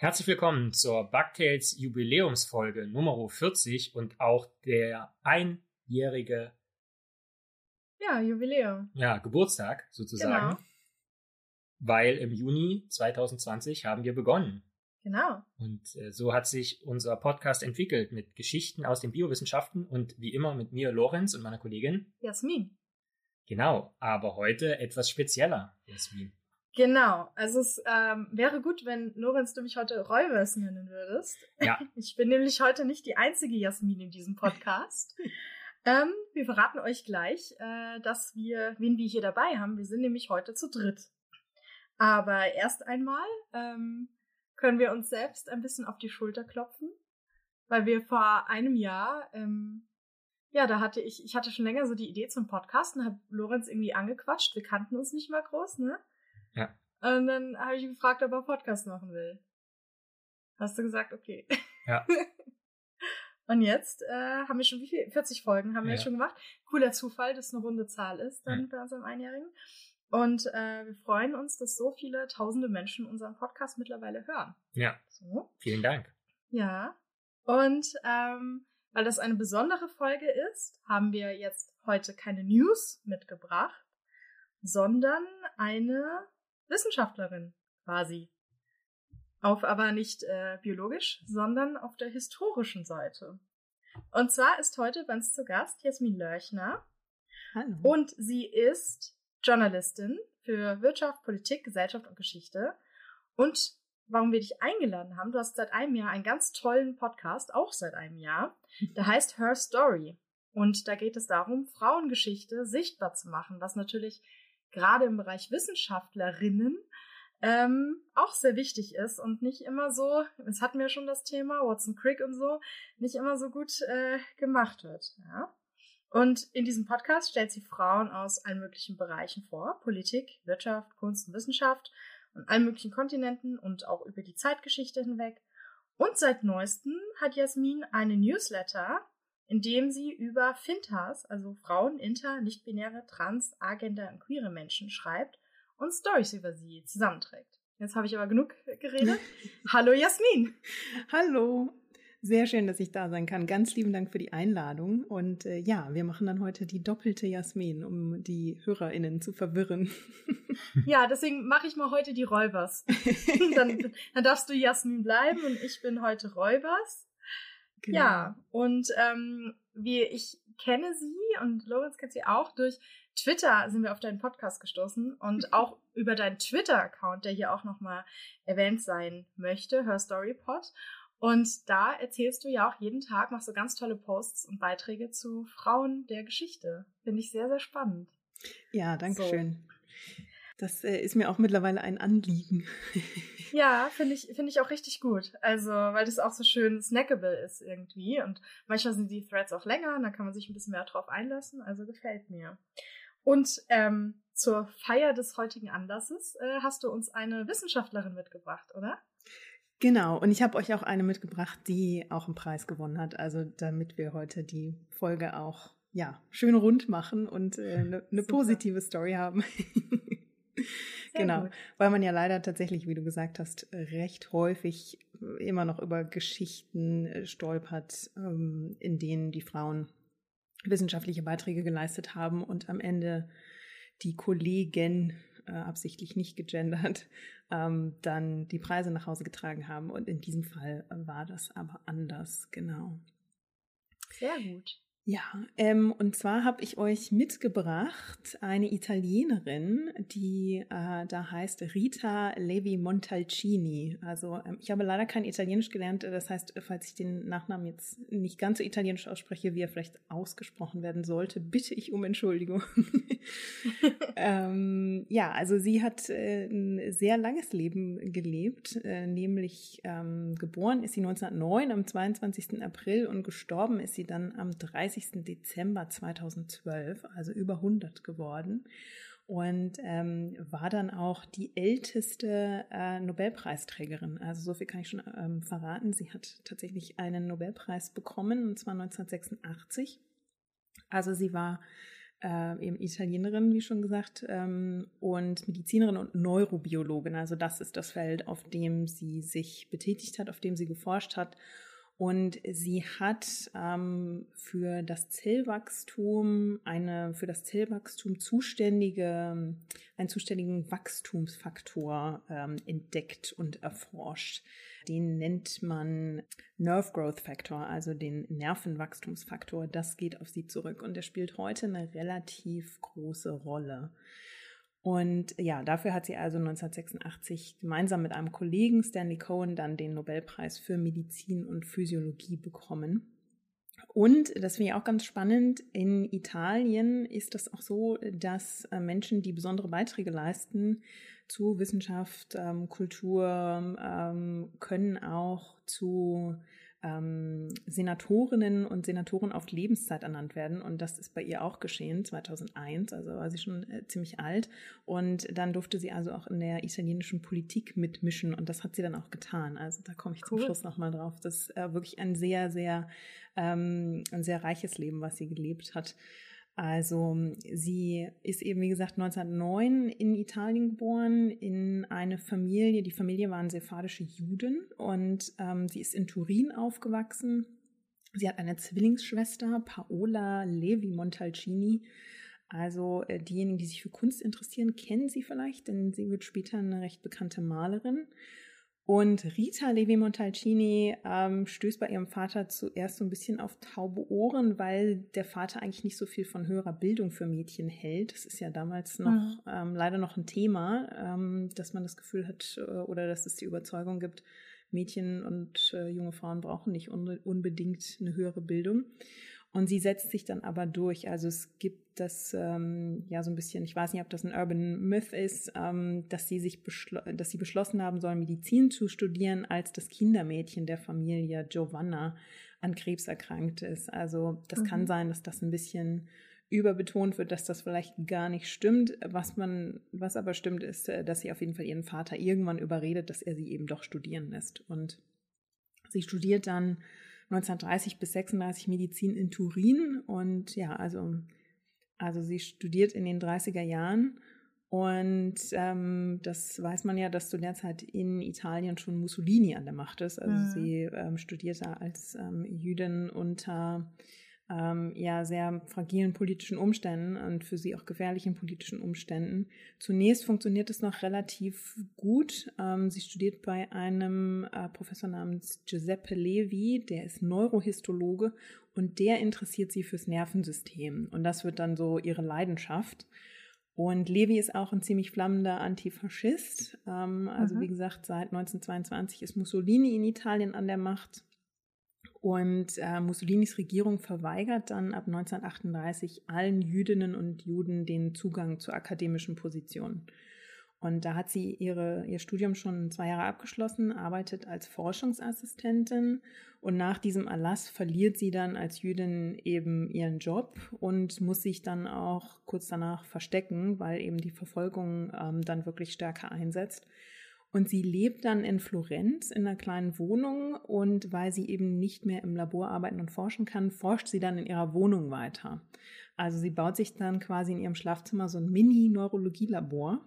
Herzlich willkommen zur Bugtails Jubiläumsfolge Nummer 40 und auch der einjährige ja, Jubiläum. Ja, Geburtstag sozusagen. Genau. Weil im Juni 2020 haben wir begonnen. Genau. Und äh, so hat sich unser Podcast entwickelt mit Geschichten aus den Biowissenschaften und wie immer mit mir, Lorenz, und meiner Kollegin Jasmin. Genau, aber heute etwas spezieller, Jasmin. Genau, also es ähm, wäre gut, wenn Lorenz du mich heute Räubers nennen würdest. Ja. Ich bin nämlich heute nicht die einzige Jasmin in diesem Podcast. ähm, wir verraten euch gleich, äh, dass wir, wen wir hier dabei haben. Wir sind nämlich heute zu dritt. Aber erst einmal ähm, können wir uns selbst ein bisschen auf die Schulter klopfen, weil wir vor einem Jahr, ähm, ja, da hatte ich, ich hatte schon länger so die Idee zum Podcast und habe Lorenz irgendwie angequatscht. Wir kannten uns nicht mal groß, ne? Ja. Und dann habe ich gefragt, ob er Podcast machen will. Hast du gesagt, okay. Ja. Und jetzt äh, haben wir schon wie viel? 40 Folgen haben wir ja. jetzt schon gemacht. Cooler Zufall, dass es eine runde Zahl ist dann ja. bei unserem Einjährigen. Und äh, wir freuen uns, dass so viele tausende Menschen unseren Podcast mittlerweile hören. Ja. So. Vielen Dank. Ja. Und ähm, weil das eine besondere Folge ist, haben wir jetzt heute keine News mitgebracht, sondern eine Wissenschaftlerin quasi. Auf aber nicht äh, biologisch, sondern auf der historischen Seite. Und zwar ist heute bei uns zu Gast Jasmin Lörchner. Hallo. Und sie ist Journalistin für Wirtschaft, Politik, Gesellschaft und Geschichte. Und warum wir dich eingeladen haben, du hast seit einem Jahr einen ganz tollen Podcast, auch seit einem Jahr. Der heißt Her Story. Und da geht es darum, Frauengeschichte sichtbar zu machen, was natürlich gerade im Bereich Wissenschaftlerinnen ähm, auch sehr wichtig ist und nicht immer so, es hatten wir schon das Thema, Watson Crick und so, nicht immer so gut äh, gemacht wird. Ja? Und in diesem Podcast stellt sie Frauen aus allen möglichen Bereichen vor. Politik, Wirtschaft, Kunst und Wissenschaft und allen möglichen Kontinenten und auch über die Zeitgeschichte hinweg. Und seit neuestem hat Jasmin eine Newsletter, in dem sie über Fintas, also Frauen, Inter, nicht-binäre, Trans, Agender und queere Menschen schreibt und Stories über sie zusammenträgt. Jetzt habe ich aber genug geredet. Hallo Jasmin. Hallo. Sehr schön, dass ich da sein kann. Ganz lieben Dank für die Einladung. Und äh, ja, wir machen dann heute die doppelte Jasmin, um die HörerInnen zu verwirren. Ja, deswegen mache ich mal heute die Räubers. dann, dann darfst du Jasmin bleiben und ich bin heute Räubers. Genau. Ja, und ähm, wie ich kenne sie und Lorenz kennt sie auch durch Twitter sind wir auf deinen Podcast gestoßen und auch über deinen Twitter-Account, der hier auch nochmal erwähnt sein möchte, Her Story Pod. Und da erzählst du ja auch jeden Tag, machst du ganz tolle Posts und Beiträge zu Frauen der Geschichte. Finde ich sehr, sehr spannend. Ja, danke so. schön. Das äh, ist mir auch mittlerweile ein Anliegen. ja, finde ich, finde ich auch richtig gut. Also, weil das auch so schön snackable ist irgendwie. Und manchmal sind die Threads auch länger, und dann kann man sich ein bisschen mehr drauf einlassen. Also gefällt mir. Und ähm, zur Feier des heutigen Anlasses äh, hast du uns eine Wissenschaftlerin mitgebracht, oder? Genau, und ich habe euch auch eine mitgebracht, die auch einen Preis gewonnen hat. Also damit wir heute die Folge auch ja schön rund machen und äh, eine ne positive Story haben. genau, gut. weil man ja leider tatsächlich, wie du gesagt hast, recht häufig immer noch über Geschichten äh, stolpert, ähm, in denen die Frauen wissenschaftliche Beiträge geleistet haben und am Ende die Kollegen äh, absichtlich nicht gegendert, ähm, dann die Preise nach Hause getragen haben. Und in diesem Fall war das aber anders, genau. Sehr gut. Ja, ähm, und zwar habe ich euch mitgebracht eine Italienerin, die äh, da heißt Rita Levi Montalcini. Also ähm, ich habe leider kein Italienisch gelernt, das heißt, falls ich den Nachnamen jetzt nicht ganz so italienisch ausspreche, wie er vielleicht ausgesprochen werden sollte, bitte ich um Entschuldigung. ähm, ja, also sie hat äh, ein sehr langes Leben gelebt, äh, nämlich ähm, geboren ist sie 1909 am 22. April und gestorben ist sie dann am 30. 30. Dezember 2012, also über 100 geworden und ähm, war dann auch die älteste äh, Nobelpreisträgerin. Also so viel kann ich schon ähm, verraten. Sie hat tatsächlich einen Nobelpreis bekommen, und zwar 1986. Also sie war äh, eben Italienerin, wie schon gesagt, ähm, und Medizinerin und Neurobiologin. Also das ist das Feld, auf dem sie sich betätigt hat, auf dem sie geforscht hat. Und sie hat ähm, für das Zellwachstum eine für das Zellwachstum zuständige einen zuständigen Wachstumsfaktor ähm, entdeckt und erforscht. Den nennt man Nerve Growth Factor, also den Nervenwachstumsfaktor. Das geht auf sie zurück und der spielt heute eine relativ große Rolle. Und ja, dafür hat sie also 1986 gemeinsam mit einem Kollegen Stanley Cohen dann den Nobelpreis für Medizin und Physiologie bekommen. Und das finde ich auch ganz spannend. In Italien ist das auch so, dass äh, Menschen, die besondere Beiträge leisten zu Wissenschaft, ähm, Kultur, ähm, können auch zu ähm, Senatorinnen und Senatoren auf Lebenszeit ernannt werden. Und das ist bei ihr auch geschehen, 2001, also war sie schon äh, ziemlich alt. Und dann durfte sie also auch in der italienischen Politik mitmischen und das hat sie dann auch getan. Also da komme ich cool. zum Schluss nochmal drauf. Das ist äh, wirklich ein sehr, sehr, ähm, ein sehr reiches Leben, was sie gelebt hat. Also sie ist eben, wie gesagt, 1909 in Italien geboren, in eine Familie, die Familie waren sephardische Juden und ähm, sie ist in Turin aufgewachsen. Sie hat eine Zwillingsschwester, Paola Levi Montalcini. Also äh, diejenigen, die sich für Kunst interessieren, kennen sie vielleicht, denn sie wird später eine recht bekannte Malerin. Und Rita Levi Montalcini ähm, stößt bei ihrem Vater zuerst so ein bisschen auf taube Ohren, weil der Vater eigentlich nicht so viel von höherer Bildung für Mädchen hält. Das ist ja damals noch mhm. ähm, leider noch ein Thema, ähm, dass man das Gefühl hat äh, oder dass es die Überzeugung gibt, Mädchen und äh, junge Frauen brauchen nicht un unbedingt eine höhere Bildung. Und sie setzt sich dann aber durch. Also es gibt das ähm, ja so ein bisschen, ich weiß nicht, ob das ein Urban Myth ist, ähm, dass sie sich dass sie beschlossen haben sollen, Medizin zu studieren, als das Kindermädchen der Familie Giovanna an Krebs erkrankt ist. Also das mhm. kann sein, dass das ein bisschen überbetont wird, dass das vielleicht gar nicht stimmt. Was man, was aber stimmt, ist, äh, dass sie auf jeden Fall ihren Vater irgendwann überredet, dass er sie eben doch studieren lässt. Und sie studiert dann 1930 bis 36 Medizin in Turin und ja, also, also sie studiert in den 30er Jahren und ähm, das weiß man ja, dass zu der Zeit in Italien schon Mussolini an der Macht ist. Also mhm. sie ähm, studierte als ähm, Jüdin unter ähm, ja sehr fragilen politischen Umständen und für sie auch gefährlichen politischen Umständen. Zunächst funktioniert es noch relativ gut. Ähm, sie studiert bei einem äh, Professor namens Giuseppe Levi, der ist Neurohistologe und der interessiert sie fürs Nervensystem. Und das wird dann so ihre Leidenschaft. Und Levi ist auch ein ziemlich flammender Antifaschist. Ähm, also mhm. wie gesagt, seit 1922 ist Mussolini in Italien an der Macht. Und äh, Mussolinis Regierung verweigert dann ab 1938 allen Jüdinnen und Juden den Zugang zu akademischen Positionen. Und da hat sie ihre, ihr Studium schon zwei Jahre abgeschlossen, arbeitet als Forschungsassistentin und nach diesem Erlass verliert sie dann als Jüdin eben ihren Job und muss sich dann auch kurz danach verstecken, weil eben die Verfolgung ähm, dann wirklich stärker einsetzt. Und sie lebt dann in Florenz in einer kleinen Wohnung und weil sie eben nicht mehr im Labor arbeiten und forschen kann, forscht sie dann in ihrer Wohnung weiter. Also sie baut sich dann quasi in ihrem Schlafzimmer so ein Mini-Neurologielabor.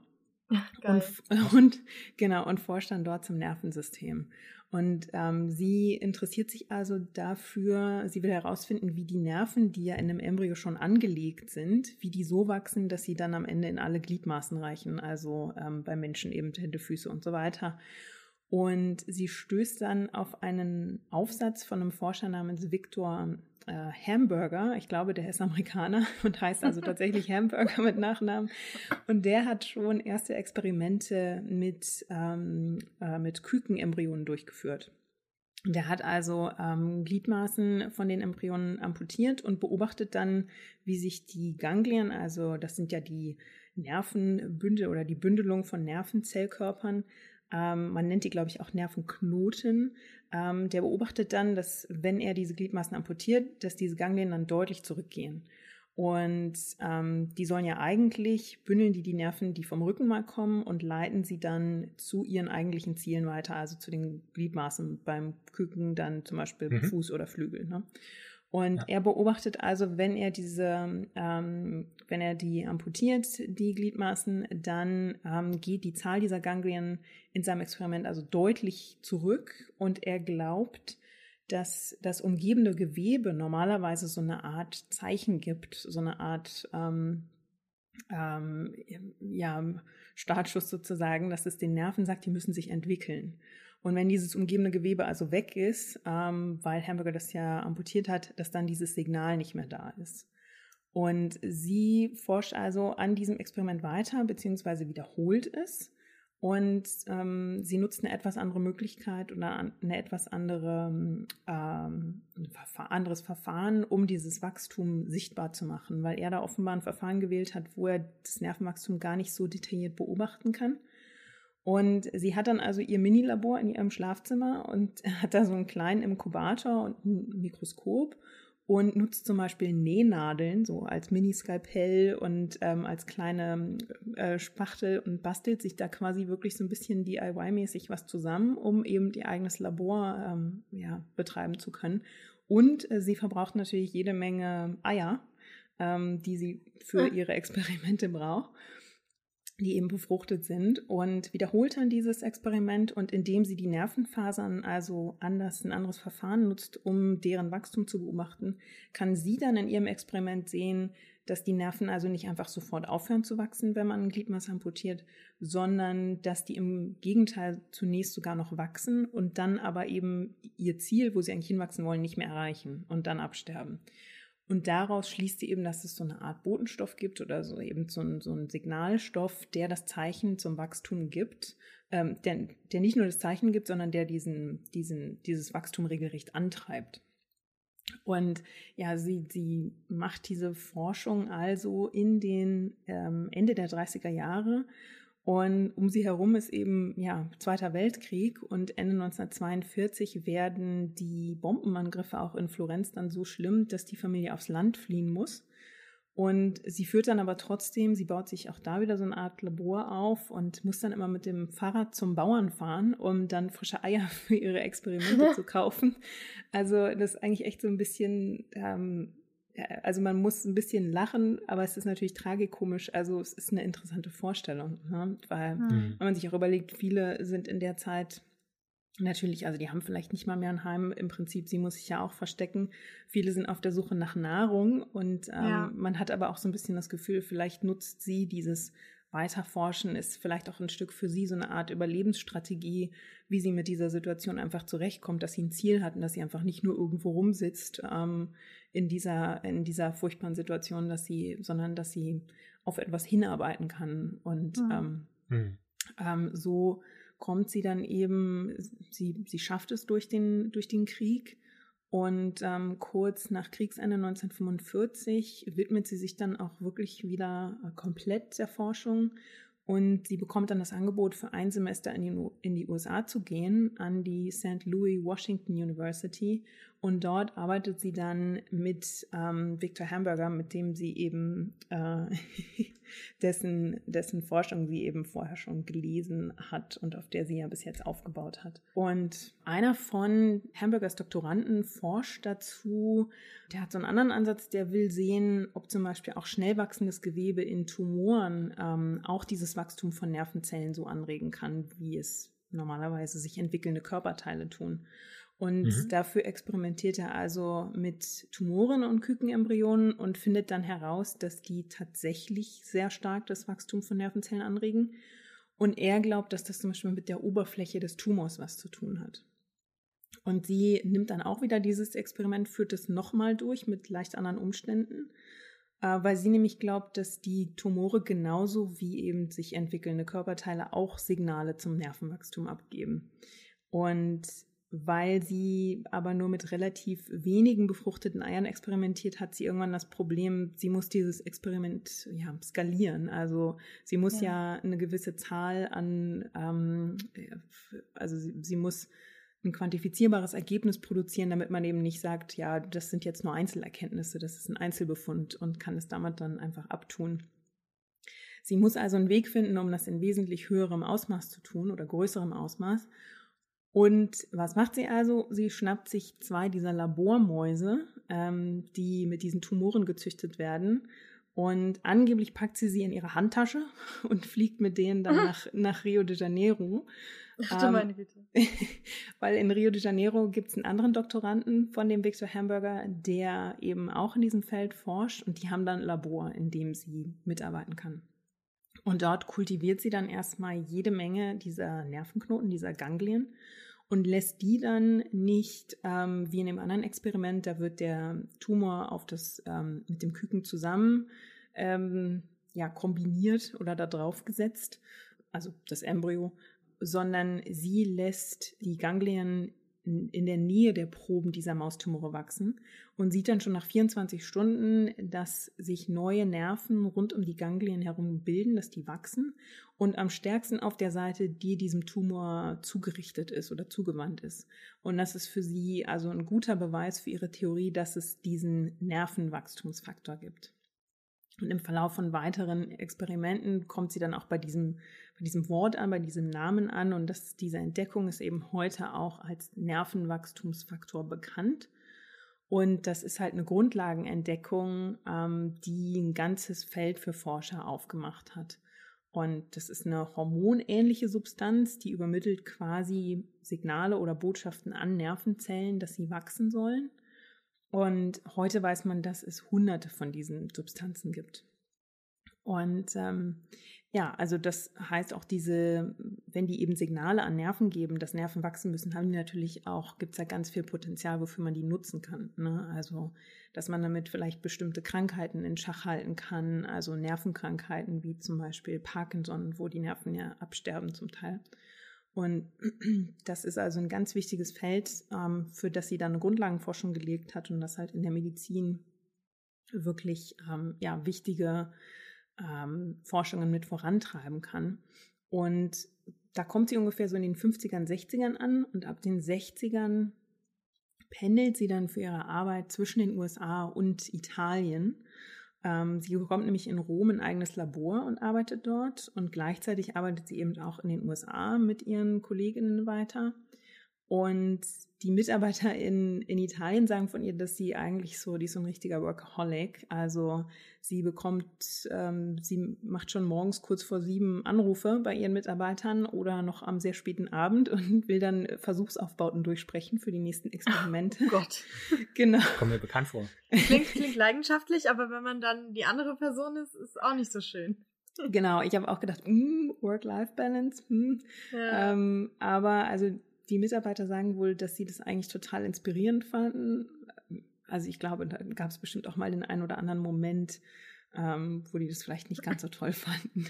Und, und, genau und forscht dann dort zum Nervensystem. Und ähm, sie interessiert sich also dafür, sie will herausfinden, wie die Nerven, die ja in einem Embryo schon angelegt sind, wie die so wachsen, dass sie dann am Ende in alle Gliedmaßen reichen, also ähm, bei Menschen eben Hände, Füße und so weiter. Und sie stößt dann auf einen Aufsatz von einem Forscher namens Victor äh, Hamburger. Ich glaube, der ist Amerikaner und heißt also tatsächlich Hamburger mit Nachnamen. Und der hat schon erste Experimente mit, ähm, äh, mit Kükenembryonen durchgeführt. Der hat also ähm, Gliedmaßen von den Embryonen amputiert und beobachtet dann, wie sich die Ganglien, also das sind ja die Nervenbündel oder die Bündelung von Nervenzellkörpern, ähm, man nennt die, glaube ich, auch Nervenknoten. Ähm, der beobachtet dann, dass wenn er diese Gliedmaßen amputiert, dass diese Ganglien dann deutlich zurückgehen. Und ähm, die sollen ja eigentlich bündeln die die Nerven, die vom Rückenmark kommen und leiten sie dann zu ihren eigentlichen Zielen weiter, also zu den Gliedmaßen beim Küken dann zum Beispiel mhm. Fuß oder Flügel. Ne? Und ja. er beobachtet also, wenn er diese, ähm, wenn er die amputiert, die Gliedmaßen, dann ähm, geht die Zahl dieser Ganglien in seinem Experiment also deutlich zurück und er glaubt, dass das umgebende Gewebe normalerweise so eine Art Zeichen gibt, so eine Art ähm, ähm, ja, Startschuss sozusagen, dass es den Nerven sagt, die müssen sich entwickeln. Und wenn dieses umgebende Gewebe also weg ist, ähm, weil Hamburger das ja amputiert hat, dass dann dieses Signal nicht mehr da ist. Und sie forscht also an diesem Experiment weiter, beziehungsweise wiederholt es. Und ähm, sie nutzt eine etwas andere Möglichkeit oder eine etwas andere, ähm, anderes Verfahren, um dieses Wachstum sichtbar zu machen, weil er da offenbar ein Verfahren gewählt hat, wo er das Nervenwachstum gar nicht so detailliert beobachten kann. Und sie hat dann also ihr Minilabor in ihrem Schlafzimmer und hat da so einen kleinen Inkubator und ein Mikroskop und nutzt zum Beispiel Nähnadeln so als Mini-Skalpell und ähm, als kleine äh, Spachtel und bastelt sich da quasi wirklich so ein bisschen DIY-mäßig was zusammen, um eben ihr eigenes Labor ähm, ja, betreiben zu können. Und äh, sie verbraucht natürlich jede Menge Eier, ähm, die sie für ah. ihre Experimente braucht die eben befruchtet sind und wiederholt dann dieses Experiment und indem sie die Nervenfasern also anders, ein anderes Verfahren nutzt, um deren Wachstum zu beobachten, kann sie dann in ihrem Experiment sehen, dass die Nerven also nicht einfach sofort aufhören zu wachsen, wenn man ein Gliedmaß amputiert, sondern dass die im Gegenteil zunächst sogar noch wachsen und dann aber eben ihr Ziel, wo sie eigentlich hinwachsen wollen, nicht mehr erreichen und dann absterben. Und daraus schließt sie eben, dass es so eine Art Botenstoff gibt oder so eben so ein, so ein Signalstoff, der das Zeichen zum Wachstum gibt, ähm, der, der nicht nur das Zeichen gibt, sondern der diesen, diesen, dieses Wachstum regelrecht antreibt. Und ja, sie, sie macht diese Forschung also in den ähm, Ende der 30er Jahre und um sie herum ist eben ja Zweiter Weltkrieg und Ende 1942 werden die Bombenangriffe auch in Florenz dann so schlimm, dass die Familie aufs Land fliehen muss. Und sie führt dann aber trotzdem, sie baut sich auch da wieder so eine Art Labor auf und muss dann immer mit dem Fahrrad zum Bauern fahren, um dann frische Eier für ihre Experimente zu kaufen. Also das ist eigentlich echt so ein bisschen ähm, also man muss ein bisschen lachen, aber es ist natürlich tragikomisch. Also es ist eine interessante Vorstellung, ne? weil mhm. wenn man sich auch überlegt, viele sind in der Zeit natürlich, also die haben vielleicht nicht mal mehr ein Heim. Im Prinzip, sie muss sich ja auch verstecken. Viele sind auf der Suche nach Nahrung und ähm, ja. man hat aber auch so ein bisschen das Gefühl, vielleicht nutzt sie dieses Weiterforschen ist vielleicht auch ein Stück für sie so eine Art Überlebensstrategie, wie sie mit dieser Situation einfach zurechtkommt, dass sie ein Ziel hat und dass sie einfach nicht nur irgendwo rumsitzt ähm, in dieser in dieser furchtbaren Situation, dass sie, sondern dass sie auf etwas hinarbeiten kann und mhm. ähm, mhm. Ähm, so kommt sie dann eben, sie sie schafft es durch den durch den Krieg und ähm, kurz nach Kriegsende 1945 widmet sie sich dann auch wirklich wieder äh, komplett der Forschung und sie bekommt dann das Angebot, für ein Semester in die, in die USA zu gehen, an die St. Louis Washington University. Und dort arbeitet sie dann mit ähm, Victor Hamburger, mit dem sie eben äh, dessen, dessen Forschung sie eben vorher schon gelesen hat und auf der sie ja bis jetzt aufgebaut hat. Und einer von Hamburgers Doktoranden forscht dazu, der hat so einen anderen Ansatz, der will sehen, ob zum Beispiel auch schnell wachsendes Gewebe in Tumoren ähm, auch dieses Wachstum von Nervenzellen so anregen kann, wie es normalerweise sich entwickelnde Körperteile tun. Und mhm. dafür experimentiert er also mit Tumoren und Kükenembryonen und findet dann heraus, dass die tatsächlich sehr stark das Wachstum von Nervenzellen anregen. Und er glaubt, dass das zum Beispiel mit der Oberfläche des Tumors was zu tun hat. Und sie nimmt dann auch wieder dieses Experiment, führt es nochmal durch mit leicht anderen Umständen, weil sie nämlich glaubt, dass die Tumore genauso wie eben sich entwickelnde Körperteile auch Signale zum Nervenwachstum abgeben. Und weil sie aber nur mit relativ wenigen befruchteten Eiern experimentiert, hat sie irgendwann das Problem, sie muss dieses Experiment ja, skalieren. Also sie muss ja, ja eine gewisse Zahl an, ähm, also sie, sie muss ein quantifizierbares Ergebnis produzieren, damit man eben nicht sagt, ja, das sind jetzt nur Einzelerkenntnisse, das ist ein Einzelbefund und kann es damit dann einfach abtun. Sie muss also einen Weg finden, um das in wesentlich höherem Ausmaß zu tun oder größerem Ausmaß. Und was macht sie also? Sie schnappt sich zwei dieser Labormäuse, ähm, die mit diesen Tumoren gezüchtet werden. Und angeblich packt sie sie in ihre Handtasche und fliegt mit denen dann nach, nach Rio de Janeiro. Ach ähm, meine Güte. weil in Rio de Janeiro gibt es einen anderen Doktoranden von dem Victor Hamburger, der eben auch in diesem Feld forscht und die haben dann ein Labor, in dem sie mitarbeiten kann. Und dort kultiviert sie dann erstmal jede Menge dieser Nervenknoten, dieser Ganglien und lässt die dann nicht, ähm, wie in dem anderen Experiment, da wird der Tumor auf das, ähm, mit dem Küken zusammen ähm, ja, kombiniert oder da drauf gesetzt, also das Embryo, sondern sie lässt die Ganglien in der Nähe der Proben dieser Maustumore wachsen und sieht dann schon nach 24 Stunden, dass sich neue Nerven rund um die Ganglien herum bilden, dass die wachsen und am stärksten auf der Seite, die diesem Tumor zugerichtet ist oder zugewandt ist. Und das ist für sie also ein guter Beweis für ihre Theorie, dass es diesen Nervenwachstumsfaktor gibt. Und im Verlauf von weiteren Experimenten kommt sie dann auch bei diesem, bei diesem Wort an, bei diesem Namen an. Und das, diese Entdeckung ist eben heute auch als Nervenwachstumsfaktor bekannt. Und das ist halt eine Grundlagenentdeckung, ähm, die ein ganzes Feld für Forscher aufgemacht hat. Und das ist eine hormonähnliche Substanz, die übermittelt quasi Signale oder Botschaften an Nervenzellen, dass sie wachsen sollen. Und heute weiß man, dass es hunderte von diesen Substanzen gibt. Und ähm, ja, also das heißt auch diese, wenn die eben Signale an Nerven geben, dass Nerven wachsen müssen, haben die natürlich auch, gibt es ja ganz viel Potenzial, wofür man die nutzen kann. Ne? Also, dass man damit vielleicht bestimmte Krankheiten in Schach halten kann, also Nervenkrankheiten wie zum Beispiel Parkinson, wo die Nerven ja absterben zum Teil. Und das ist also ein ganz wichtiges Feld, ähm, für das sie dann eine Grundlagenforschung gelegt hat und das halt in der Medizin wirklich ähm, ja, wichtige ähm, Forschungen mit vorantreiben kann. Und da kommt sie ungefähr so in den 50ern, 60ern an und ab den 60ern pendelt sie dann für ihre Arbeit zwischen den USA und Italien sie bekommt nämlich in Rom ein eigenes Labor und arbeitet dort und gleichzeitig arbeitet sie eben auch in den USA mit ihren Kolleginnen weiter. Und die Mitarbeiter in, in Italien sagen von ihr, dass sie eigentlich so, die ist so ein richtiger Workaholic. Also sie bekommt, ähm, sie macht schon morgens kurz vor sieben Anrufe bei ihren Mitarbeitern oder noch am sehr späten Abend und will dann Versuchsaufbauten durchsprechen für die nächsten Experimente. Oh Gott. genau. Kommt mir bekannt vor. Klingt, klingt leidenschaftlich, aber wenn man dann die andere Person ist, ist auch nicht so schön. Genau, ich habe auch gedacht, mm, Work-Life-Balance. Mm. Ja. Ähm, aber also die Mitarbeiter sagen wohl, dass sie das eigentlich total inspirierend fanden. Also ich glaube, da gab es bestimmt auch mal den einen oder anderen Moment, ähm, wo die das vielleicht nicht ganz so toll fanden.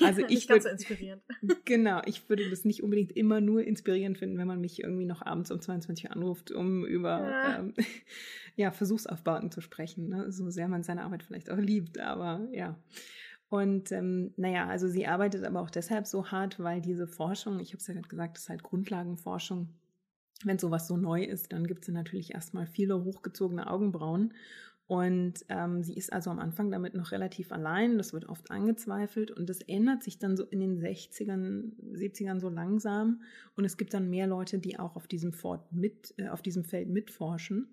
Also ich nicht ganz so inspirierend. Genau, ich würde das nicht unbedingt immer nur inspirierend finden, wenn man mich irgendwie noch abends um 22 Uhr anruft, um über ja, ähm, ja Versuchsaufbauten zu sprechen. Ne? So sehr man seine Arbeit vielleicht auch liebt, aber ja. Und ähm, naja, also sie arbeitet aber auch deshalb so hart, weil diese Forschung, ich habe es ja gerade gesagt, ist halt Grundlagenforschung. Wenn sowas so neu ist, dann gibt es natürlich erstmal viele hochgezogene Augenbrauen. Und ähm, sie ist also am Anfang damit noch relativ allein. Das wird oft angezweifelt und das ändert sich dann so in den 60ern, 70ern so langsam. Und es gibt dann mehr Leute, die auch auf diesem, Fort mit, äh, auf diesem Feld mitforschen.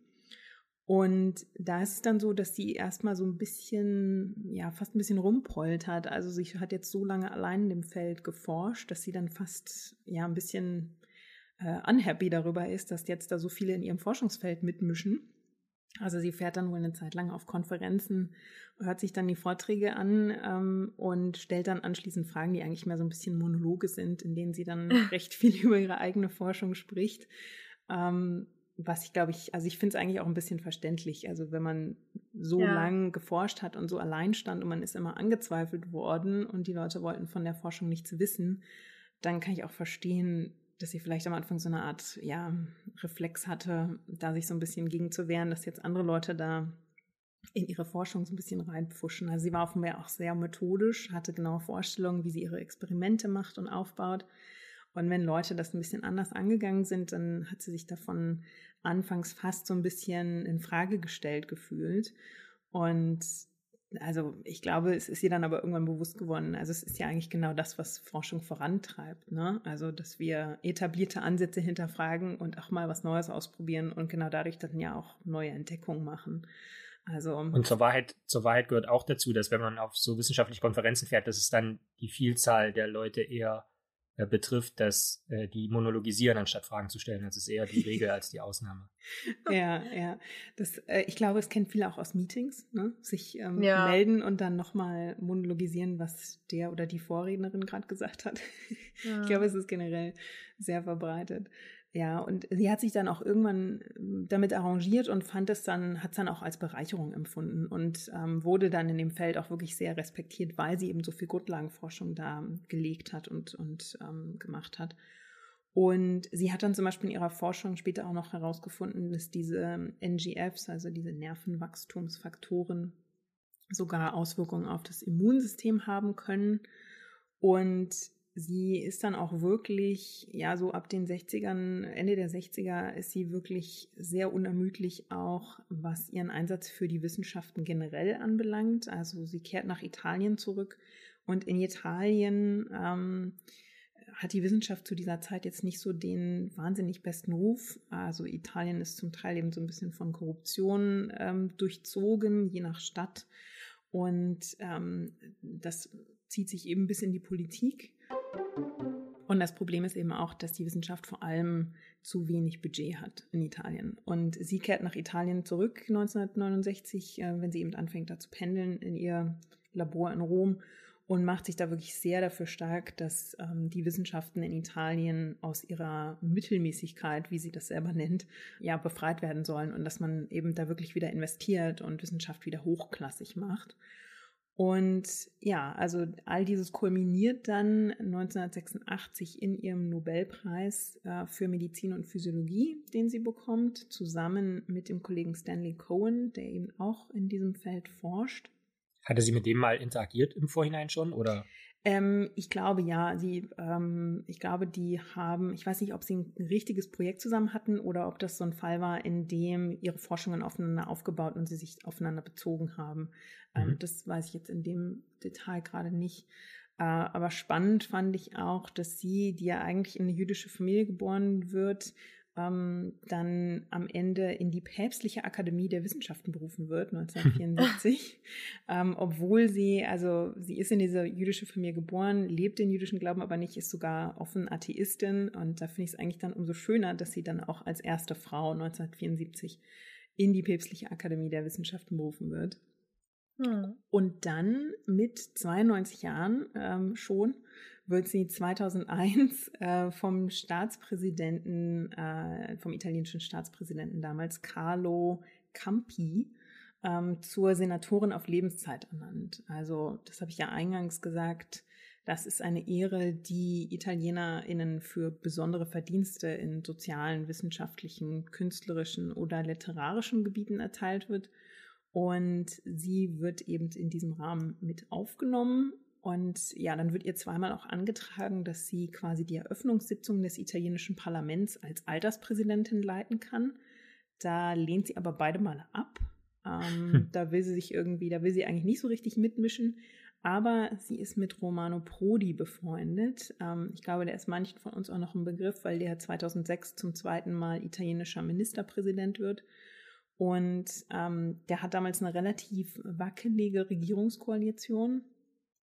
Und da ist es dann so, dass sie erstmal so ein bisschen, ja, fast ein bisschen rumpoltert. Also sie hat jetzt so lange allein in dem Feld geforscht, dass sie dann fast, ja, ein bisschen äh, unhappy darüber ist, dass jetzt da so viele in ihrem Forschungsfeld mitmischen. Also sie fährt dann wohl eine Zeit lang auf Konferenzen, hört sich dann die Vorträge an ähm, und stellt dann anschließend Fragen, die eigentlich mehr so ein bisschen Monologe sind, in denen sie dann recht viel über ihre eigene Forschung spricht. Ähm, was ich glaube ich, also ich finde es eigentlich auch ein bisschen verständlich. Also wenn man so ja. lang geforscht hat und so allein stand und man ist immer angezweifelt worden und die Leute wollten von der Forschung nichts wissen, dann kann ich auch verstehen, dass sie vielleicht am Anfang so eine Art, ja, Reflex hatte, da sich so ein bisschen gegen zu wehren, dass jetzt andere Leute da in ihre Forschung so ein bisschen reinpfuschen. Also sie war offenbar auch sehr methodisch, hatte genaue Vorstellungen, wie sie ihre Experimente macht und aufbaut. Und wenn Leute das ein bisschen anders angegangen sind, dann hat sie sich davon anfangs fast so ein bisschen in Frage gestellt gefühlt. Und also ich glaube, es ist ihr dann aber irgendwann bewusst geworden. Also es ist ja eigentlich genau das, was Forschung vorantreibt. Ne? Also dass wir etablierte Ansätze hinterfragen und auch mal was Neues ausprobieren und genau dadurch dann ja auch neue Entdeckungen machen. Also und zur Wahrheit, zur Wahrheit gehört auch dazu, dass wenn man auf so wissenschaftliche Konferenzen fährt, dass es dann die Vielzahl der Leute eher äh, betrifft, dass äh, die monologisieren, anstatt Fragen zu stellen. Das ist eher die Regel als die Ausnahme. Ja, ja. Das, äh, ich glaube, es kennen viele auch aus Meetings, ne? sich ähm, ja. melden und dann nochmal monologisieren, was der oder die Vorrednerin gerade gesagt hat. Ja. Ich glaube, es ist generell sehr verbreitet. Ja, und sie hat sich dann auch irgendwann ähm, damit arrangiert und fand es dann, hat es dann auch als Bereicherung empfunden und ähm, wurde dann in dem Feld auch wirklich sehr respektiert, weil sie eben so viel Grundlagenforschung da gelegt hat und, und ähm, gemacht hat. Und sie hat dann zum Beispiel in ihrer Forschung später auch noch herausgefunden, dass diese NGFs, also diese Nervenwachstumsfaktoren, sogar Auswirkungen auf das Immunsystem haben können. Und sie ist dann auch wirklich, ja, so ab den 60ern, Ende der 60er ist sie wirklich sehr unermüdlich auch, was ihren Einsatz für die Wissenschaften generell anbelangt. Also sie kehrt nach Italien zurück und in Italien ähm, hat die Wissenschaft zu dieser Zeit jetzt nicht so den wahnsinnig besten Ruf. Also Italien ist zum Teil eben so ein bisschen von Korruption ähm, durchzogen, je nach Stadt. Und ähm, das zieht sich eben bis in die Politik. Und das Problem ist eben auch, dass die Wissenschaft vor allem zu wenig Budget hat in Italien. Und sie kehrt nach Italien zurück 1969, äh, wenn sie eben anfängt, da zu pendeln in ihr Labor in Rom und macht sich da wirklich sehr dafür stark, dass ähm, die Wissenschaften in Italien aus ihrer Mittelmäßigkeit, wie sie das selber nennt, ja befreit werden sollen und dass man eben da wirklich wieder investiert und Wissenschaft wieder hochklassig macht. Und ja, also all dieses kulminiert dann 1986 in ihrem Nobelpreis äh, für Medizin und Physiologie, den sie bekommt, zusammen mit dem Kollegen Stanley Cohen, der eben auch in diesem Feld forscht. Hatte sie mit dem mal interagiert im Vorhinein schon oder? Ähm, ich glaube ja, sie, ähm, ich glaube, die haben, ich weiß nicht, ob sie ein richtiges Projekt zusammen hatten oder ob das so ein Fall war, in dem ihre Forschungen aufeinander aufgebaut und sie sich aufeinander bezogen haben. Ähm, mhm. das weiß ich jetzt in dem Detail gerade nicht. Äh, aber spannend fand ich auch, dass sie, die ja eigentlich in eine jüdische Familie geboren wird, ähm, dann am Ende in die päpstliche Akademie der Wissenschaften berufen wird, 1974, ähm, obwohl sie, also sie ist in diese jüdische Familie geboren, lebt den jüdischen Glauben aber nicht, ist sogar offen Atheistin und da finde ich es eigentlich dann umso schöner, dass sie dann auch als erste Frau 1974 in die päpstliche Akademie der Wissenschaften berufen wird. Hm. Und dann mit 92 Jahren ähm, schon wird sie 2001 äh, vom Staatspräsidenten, äh, vom italienischen Staatspräsidenten damals, Carlo Campi, ähm, zur Senatorin auf Lebenszeit ernannt. Also, das habe ich ja eingangs gesagt. Das ist eine Ehre, die ItalienerInnen für besondere Verdienste in sozialen, wissenschaftlichen, künstlerischen oder literarischen Gebieten erteilt wird. Und sie wird eben in diesem Rahmen mit aufgenommen und ja, dann wird ihr zweimal auch angetragen, dass sie quasi die Eröffnungssitzung des italienischen Parlaments als Alterspräsidentin leiten kann. Da lehnt sie aber beide Male ab. Ähm, hm. Da will sie sich irgendwie, da will sie eigentlich nicht so richtig mitmischen. Aber sie ist mit Romano Prodi befreundet. Ähm, ich glaube, der ist manchen von uns auch noch ein Begriff, weil der 2006 zum zweiten Mal italienischer Ministerpräsident wird. Und ähm, der hat damals eine relativ wackelige Regierungskoalition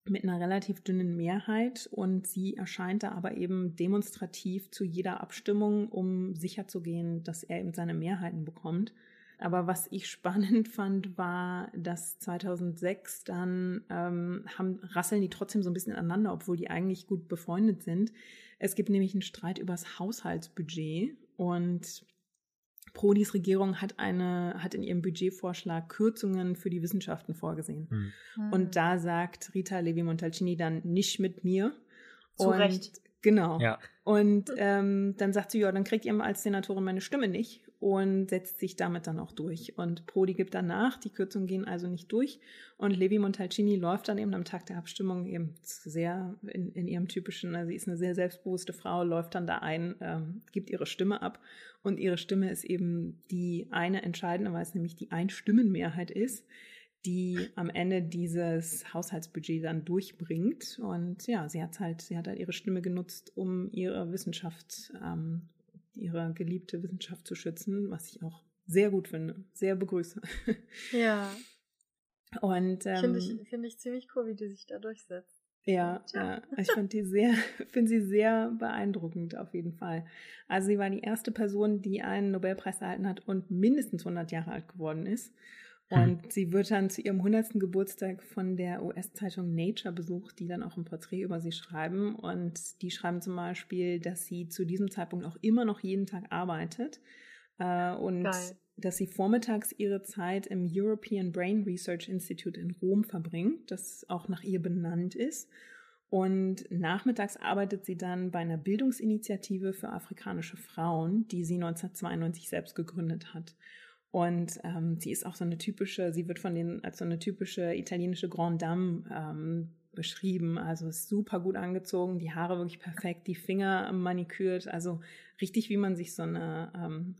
mit einer relativ dünnen Mehrheit und sie erscheint da aber eben demonstrativ zu jeder Abstimmung, um sicherzugehen, dass er eben seine Mehrheiten bekommt. Aber was ich spannend fand, war, dass 2006 dann ähm, haben, rasseln die trotzdem so ein bisschen aneinander, obwohl die eigentlich gut befreundet sind. Es gibt nämlich einen Streit übers Haushaltsbudget und Prodis Regierung hat eine, hat in ihrem Budgetvorschlag Kürzungen für die Wissenschaften vorgesehen. Mhm. Und da sagt Rita Levi Montalcini dann nicht mit mir. Zu und, Recht. Genau. Ja. Und ähm, dann sagt sie, ja, dann kriegt ihr als Senatorin meine Stimme nicht und setzt sich damit dann auch durch. Und Prodi gibt dann nach, die Kürzungen gehen also nicht durch. Und Levi Montalcini läuft dann eben am Tag der Abstimmung eben sehr in, in ihrem typischen, also sie ist eine sehr selbstbewusste Frau, läuft dann da ein, ähm, gibt ihre Stimme ab. Und ihre Stimme ist eben die eine entscheidende, weil es nämlich die Einstimmenmehrheit ist, die am Ende dieses Haushaltsbudget dann durchbringt. Und ja, sie hat halt, sie hat halt ihre Stimme genutzt, um ihre Wissenschaft, ähm, ihre geliebte Wissenschaft zu schützen, was ich auch sehr gut finde, sehr begrüße. Ja. Und ähm, finde ich, find ich ziemlich cool, wie die sich da durchsetzt. Ja, ja, ich finde die sehr, finde sie sehr beeindruckend auf jeden Fall. Also sie war die erste Person, die einen Nobelpreis erhalten hat und mindestens 100 Jahre alt geworden ist. Hm. Und hm. sie wird dann zu ihrem 100. Geburtstag von der US-Zeitung Nature besucht, die dann auch ein Porträt über sie schreiben. Und die schreiben zum Beispiel, dass sie zu diesem Zeitpunkt auch immer noch jeden Tag arbeitet. Äh, und Geil dass sie vormittags ihre Zeit im European Brain Research Institute in Rom verbringt, das auch nach ihr benannt ist. Und nachmittags arbeitet sie dann bei einer Bildungsinitiative für afrikanische Frauen, die sie 1992 selbst gegründet hat. Und ähm, sie ist auch so eine typische, sie wird von den als so eine typische italienische Grande Dame ähm, beschrieben. Also ist super gut angezogen, die Haare wirklich perfekt, die Finger manikürt, also richtig wie man sich so eine ähm,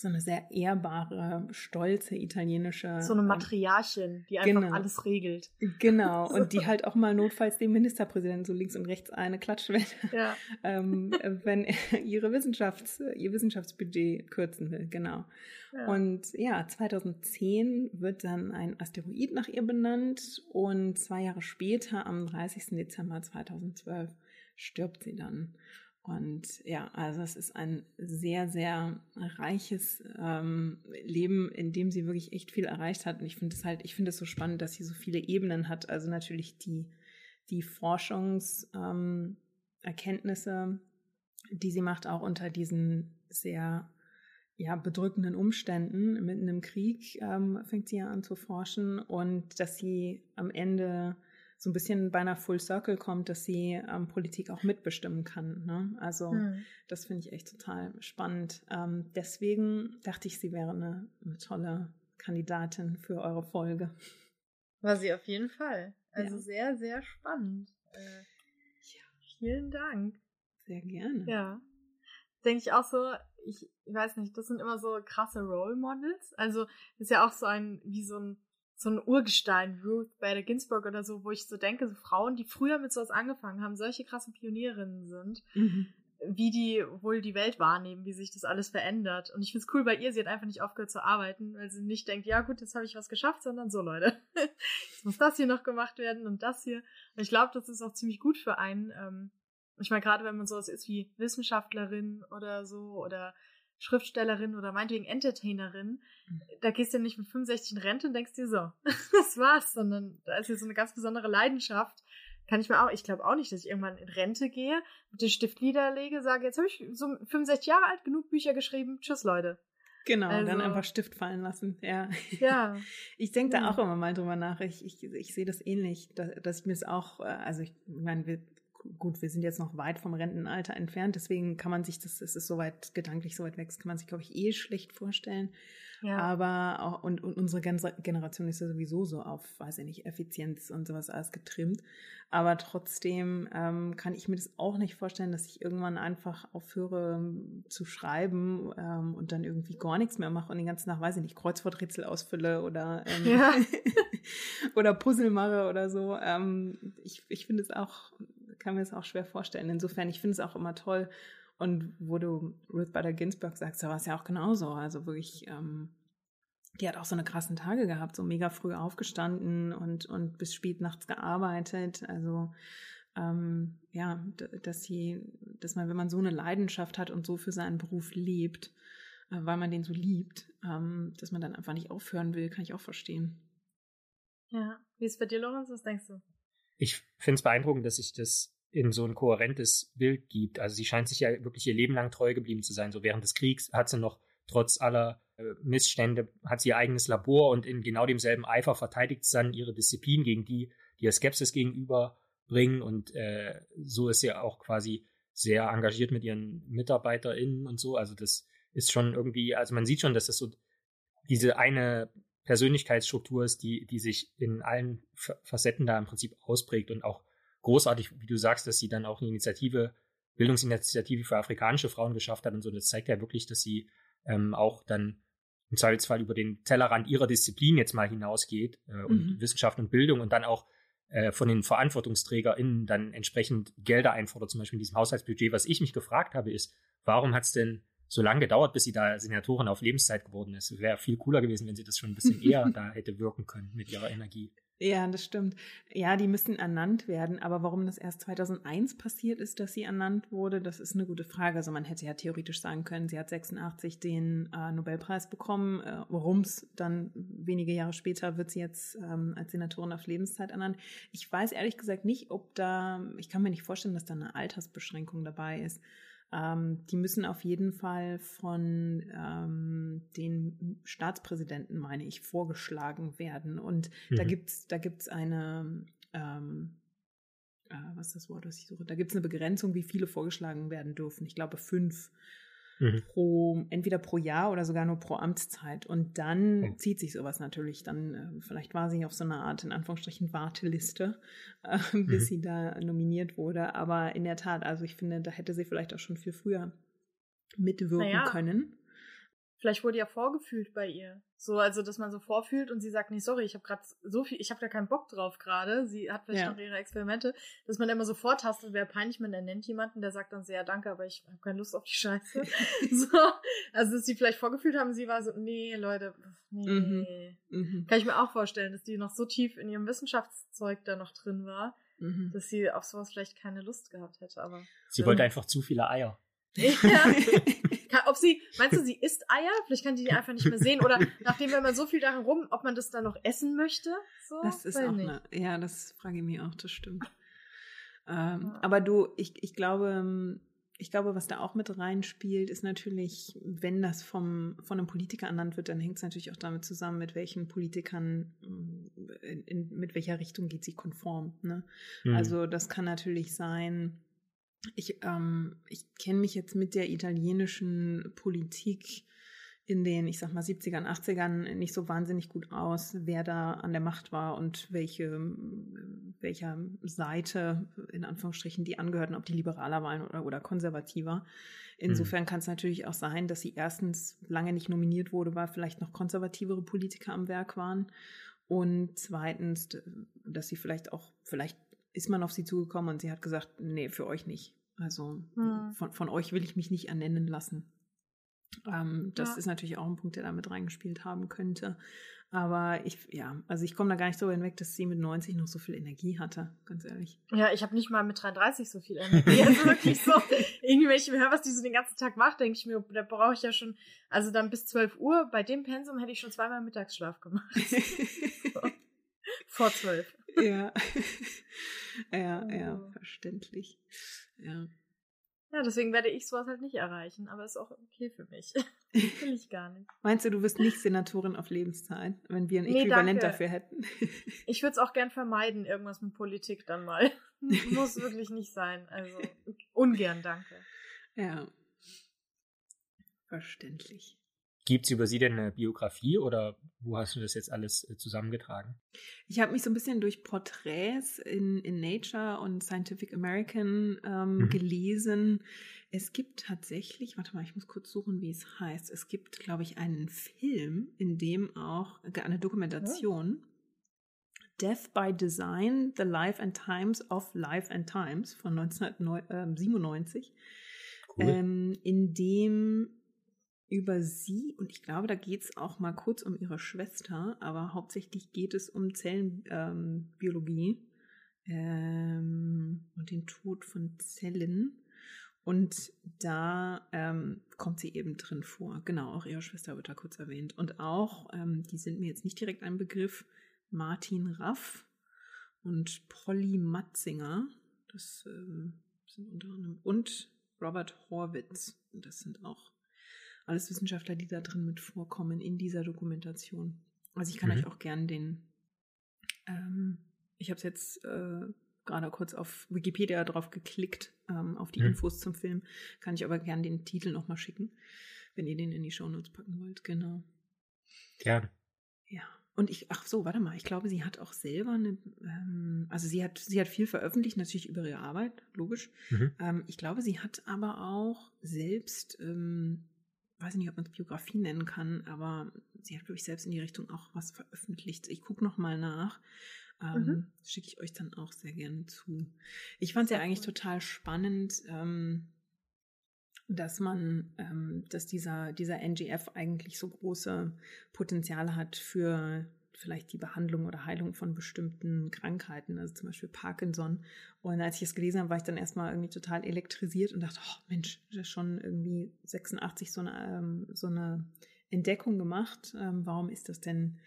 so eine sehr ehrbare, stolze italienische. So eine ähm, Matriarchin, die einfach genau, alles regelt. Genau, und die halt auch mal notfalls dem Ministerpräsidenten so links und rechts eine klatscht, wenn, ja. ähm, wenn er ihre Wissenschafts-, ihr Wissenschaftsbudget kürzen will, genau. Ja. Und ja, 2010 wird dann ein Asteroid nach ihr benannt und zwei Jahre später, am 30. Dezember 2012, stirbt sie dann. Und ja, also es ist ein sehr, sehr reiches ähm, Leben, in dem sie wirklich echt viel erreicht hat. Und ich finde es halt, ich finde es so spannend, dass sie so viele Ebenen hat. Also natürlich die, die Forschungserkenntnisse, ähm, die sie macht, auch unter diesen sehr ja, bedrückenden Umständen. Mitten im Krieg ähm, fängt sie ja an zu forschen und dass sie am Ende so ein bisschen bei einer Full Circle kommt, dass sie ähm, Politik auch mitbestimmen kann. Ne? Also hm. das finde ich echt total spannend. Ähm, deswegen dachte ich, sie wäre eine, eine, tolle Kandidatin für eure Folge. War sie auf jeden Fall. Also ja. sehr, sehr spannend. Äh, ja. Vielen Dank. Sehr gerne. Ja. Denke ich auch so, ich, ich weiß nicht, das sind immer so krasse Role Models. Also ist ja auch so ein, wie so ein so ein Urgestein, Ruth Bader Ginsburg oder so, wo ich so denke, so Frauen, die früher mit sowas angefangen haben, solche krassen Pionierinnen sind, mhm. wie die wohl die Welt wahrnehmen, wie sich das alles verändert. Und ich finde es cool bei ihr, sie hat einfach nicht aufgehört zu arbeiten, weil sie nicht denkt, ja gut, jetzt habe ich was geschafft, sondern so, Leute, jetzt muss das hier noch gemacht werden und das hier. Und ich glaube, das ist auch ziemlich gut für einen. Ähm, ich meine, gerade wenn man sowas ist wie Wissenschaftlerin oder so oder Schriftstellerin oder meinetwegen Entertainerin, mhm. da gehst du nicht mit 65 in Rente und denkst dir so, das war's, sondern da ist ja so eine ganz besondere Leidenschaft. Kann ich mir auch, ich glaube auch nicht, dass ich irgendwann in Rente gehe, mit den Stift niederlege, sage, jetzt habe ich so 65 Jahre alt, genug Bücher geschrieben, tschüss Leute. Genau, also, dann einfach Stift fallen lassen, ja. Ja. Ich denke da auch immer mal drüber nach. Ich, ich, ich sehe das ähnlich, dass, dass ich mir es auch, äh, also ich meine, wir gut, wir sind jetzt noch weit vom Rentenalter entfernt, deswegen kann man sich das, es ist so weit gedanklich so weit weg, das kann man sich, glaube ich, eh schlecht vorstellen. Ja. Aber auch, und, und unsere Generation ist ja sowieso so auf, weiß ich nicht, Effizienz und sowas alles getrimmt. Aber trotzdem ähm, kann ich mir das auch nicht vorstellen, dass ich irgendwann einfach aufhöre ähm, zu schreiben ähm, und dann irgendwie gar nichts mehr mache und den ganzen Tag, weiß ich nicht, Kreuzworträtsel ausfülle oder, ähm, ja. oder Puzzle mache oder so. Ähm, ich ich finde es auch kann mir das auch schwer vorstellen. Insofern, ich finde es auch immer toll. Und wo du Ruth Bader Ginsburg sagst, da war es ja auch genauso. Also wirklich, ähm, die hat auch so eine krassen Tage gehabt, so mega früh aufgestanden und, und bis spät nachts gearbeitet. Also ähm, ja, dass sie, dass man, wenn man so eine Leidenschaft hat und so für seinen Beruf lebt, äh, weil man den so liebt, ähm, dass man dann einfach nicht aufhören will, kann ich auch verstehen. Ja, wie ist es bei dir, Lorenz? Was denkst du? Ich finde es beeindruckend, dass sich das in so ein kohärentes Bild gibt. Also sie scheint sich ja wirklich ihr Leben lang treu geblieben zu sein. So während des Kriegs hat sie noch trotz aller äh, Missstände, hat sie ihr eigenes Labor und in genau demselben Eifer verteidigt sie dann ihre Disziplin gegen die, die ihr Skepsis gegenüberbringen. Und äh, so ist sie auch quasi sehr engagiert mit ihren MitarbeiterInnen und so. Also das ist schon irgendwie, also man sieht schon, dass das so diese eine Persönlichkeitsstruktur ist, die, die sich in allen Facetten da im Prinzip ausprägt und auch großartig, wie du sagst, dass sie dann auch eine Initiative, Bildungsinitiative für afrikanische Frauen geschafft hat und so. Das zeigt ja wirklich, dass sie ähm, auch dann im Zweifelsfall über den Tellerrand ihrer Disziplin jetzt mal hinausgeht äh, und mhm. Wissenschaft und Bildung und dann auch äh, von den VerantwortungsträgerInnen dann entsprechend Gelder einfordert, zum Beispiel in diesem Haushaltsbudget. Was ich mich gefragt habe, ist, warum hat es denn so lange gedauert, bis sie da Senatorin auf Lebenszeit geworden ist? Wäre viel cooler gewesen, wenn sie das schon ein bisschen eher da hätte wirken können mit ihrer Energie. Ja, das stimmt. Ja, die müssen ernannt werden. Aber warum das erst 2001 passiert ist, dass sie ernannt wurde, das ist eine gute Frage. Also man hätte ja theoretisch sagen können, sie hat 86 den äh, Nobelpreis bekommen. Äh, Warum es dann wenige Jahre später wird sie jetzt ähm, als Senatorin auf Lebenszeit ernannt. Ich weiß ehrlich gesagt nicht, ob da, ich kann mir nicht vorstellen, dass da eine Altersbeschränkung dabei ist. Ähm, die müssen auf jeden Fall von ähm, den Staatspräsidenten, meine ich, vorgeschlagen werden. Und mhm. da gibt's, da gibt's eine, ähm, äh, was ist das Wort, was ich suche? Da gibt's eine Begrenzung, wie viele vorgeschlagen werden dürfen. Ich glaube fünf mhm. pro, entweder pro Jahr oder sogar nur pro Amtszeit. Und dann oh. zieht sich sowas natürlich. Dann, äh, vielleicht war sie auf so einer Art, in Anführungsstrichen, Warteliste, äh, bis mhm. sie da nominiert wurde. Aber in der Tat, also ich finde, da hätte sie vielleicht auch schon viel früher mitwirken naja. können. Vielleicht wurde ja vorgefühlt bei ihr. So, also dass man so vorfühlt und sie sagt, nee, sorry, ich habe gerade so viel, ich habe da keinen Bock drauf gerade. Sie hat vielleicht ja. noch ihre Experimente, dass man immer so vortastet, wäre peinlich, man nennt jemanden, der sagt dann sehr danke, aber ich habe keine Lust auf die Scheiße. so, also dass sie vielleicht vorgefühlt haben, sie war so, nee, Leute, nee. Mhm. Mhm. Kann ich mir auch vorstellen, dass die noch so tief in ihrem Wissenschaftszeug da noch drin war, mhm. dass sie auf sowas vielleicht keine Lust gehabt hätte, aber. Sie ähm, wollte einfach zu viele Eier. Ja. ob sie, meinst du, sie isst Eier? Vielleicht kann die die einfach nicht mehr sehen. Oder nachdem, wenn man so viel daran rum, ob man das dann noch essen möchte? So, das ist auch eine, ja, das frage ich mich auch, das stimmt. Ähm, aber du, ich, ich glaube, ich glaube, was da auch mit reinspielt, ist natürlich, wenn das vom, von einem Politiker ernannt wird, dann hängt es natürlich auch damit zusammen, mit welchen Politikern, in, in, mit welcher Richtung geht sie konform. Ne? Mhm. Also das kann natürlich sein, ich, ähm, ich kenne mich jetzt mit der italienischen Politik in den, ich sag mal, 70ern, 80ern nicht so wahnsinnig gut aus, wer da an der Macht war und welche, welcher Seite, in Anführungsstrichen, die angehörten, ob die liberaler waren oder, oder konservativer. Insofern mhm. kann es natürlich auch sein, dass sie erstens lange nicht nominiert wurde, weil vielleicht noch konservativere Politiker am Werk waren. Und zweitens, dass sie vielleicht auch, vielleicht ist man auf sie zugekommen und sie hat gesagt, nee, für euch nicht. Also hm. von, von euch will ich mich nicht ernennen lassen. Ähm, das ja. ist natürlich auch ein Punkt, der da mit reingespielt haben könnte. Aber ich, ja, also ich komme da gar nicht so hinweg, dass sie mit 90 noch so viel Energie hatte, ganz ehrlich. Ja, ich habe nicht mal mit 33 so viel Energie. Also wirklich so, irgendwie, wenn ich höre, was die so den ganzen Tag macht, denke ich mir, da brauche ich ja schon, also dann bis 12 Uhr, bei dem Pensum hätte ich schon zweimal Mittagsschlaf gemacht. so. Vor 12. Ja. ja, ja, verständlich. Ja. Ja, deswegen werde ich sowas halt nicht erreichen, aber ist auch okay für mich. Will ich gar nicht. Meinst du, du wirst nicht Senatorin auf Lebenszeit, wenn wir ein nee, Äquivalent danke. dafür hätten? ich würde es auch gern vermeiden, irgendwas mit Politik dann mal. Muss wirklich nicht sein. Also ungern, danke. Ja. Verständlich. Gibt es über Sie denn eine Biografie oder wo hast du das jetzt alles äh, zusammengetragen? Ich habe mich so ein bisschen durch Porträts in, in Nature und Scientific American ähm, mhm. gelesen. Es gibt tatsächlich, warte mal, ich muss kurz suchen, wie es heißt. Es gibt, glaube ich, einen Film, in dem auch äh, eine Dokumentation. Ja. Death by Design, The Life and Times of Life and Times von 1997, cool. ähm, in dem über sie und ich glaube, da geht es auch mal kurz um ihre Schwester, aber hauptsächlich geht es um Zellenbiologie ähm, ähm, und den Tod von Zellen. Und da ähm, kommt sie eben drin vor. Genau, auch ihre Schwester wird da kurz erwähnt. Und auch, ähm, die sind mir jetzt nicht direkt ein Begriff, Martin Raff und Polly Matzinger. Das ähm, sind unter anderem. Und Robert Horwitz. Das sind auch alles Wissenschaftler, die da drin mit vorkommen in dieser Dokumentation. Also ich kann mhm. euch auch gern den, ähm, ich habe es jetzt äh, gerade kurz auf Wikipedia drauf geklickt, ähm, auf die mhm. Infos zum Film, kann ich aber gern den Titel nochmal schicken, wenn ihr den in die Shownotes packen wollt, genau. Gerne. Ja. Und ich, ach so, warte mal, ich glaube, sie hat auch selber eine, ähm, also sie hat, sie hat viel veröffentlicht, natürlich über ihre Arbeit, logisch. Mhm. Ähm, ich glaube, sie hat aber auch selbst ähm, weiß nicht, ob man es Biografie nennen kann, aber sie hat, glaube ich, selbst in die Richtung auch was veröffentlicht. Ich gucke nochmal nach. Ähm, mhm. Schicke ich euch dann auch sehr gerne zu. Ich fand es ja eigentlich total spannend, ähm, dass man, ähm, dass dieser, dieser NGF eigentlich so große Potenziale hat für vielleicht die Behandlung oder Heilung von bestimmten Krankheiten, also zum Beispiel Parkinson. Und als ich es gelesen habe, war ich dann erstmal irgendwie total elektrisiert und dachte, oh Mensch, das ist schon irgendwie 86 so eine, ähm, so eine Entdeckung gemacht. Ähm, warum ist das denn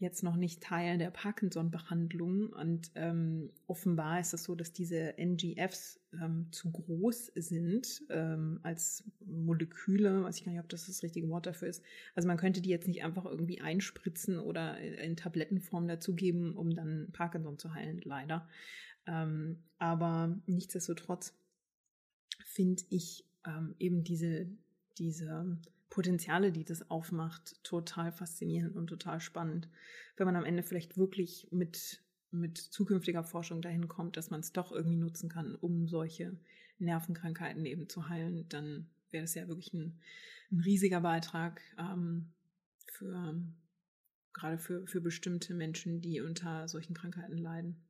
jetzt noch nicht Teil der Parkinson-Behandlung. Und ähm, offenbar ist es so, dass diese NGFs ähm, zu groß sind ähm, als Moleküle. Weiß ich gar nicht, ob das das richtige Wort dafür ist. Also man könnte die jetzt nicht einfach irgendwie einspritzen oder in Tablettenform dazugeben, um dann Parkinson zu heilen, leider. Ähm, aber nichtsdestotrotz finde ich ähm, eben diese, diese Potenziale, die das aufmacht, total faszinierend und total spannend. Wenn man am Ende vielleicht wirklich mit, mit zukünftiger Forschung dahin kommt, dass man es doch irgendwie nutzen kann, um solche Nervenkrankheiten eben zu heilen, dann wäre das ja wirklich ein, ein riesiger Beitrag ähm, für gerade für, für bestimmte Menschen, die unter solchen Krankheiten leiden.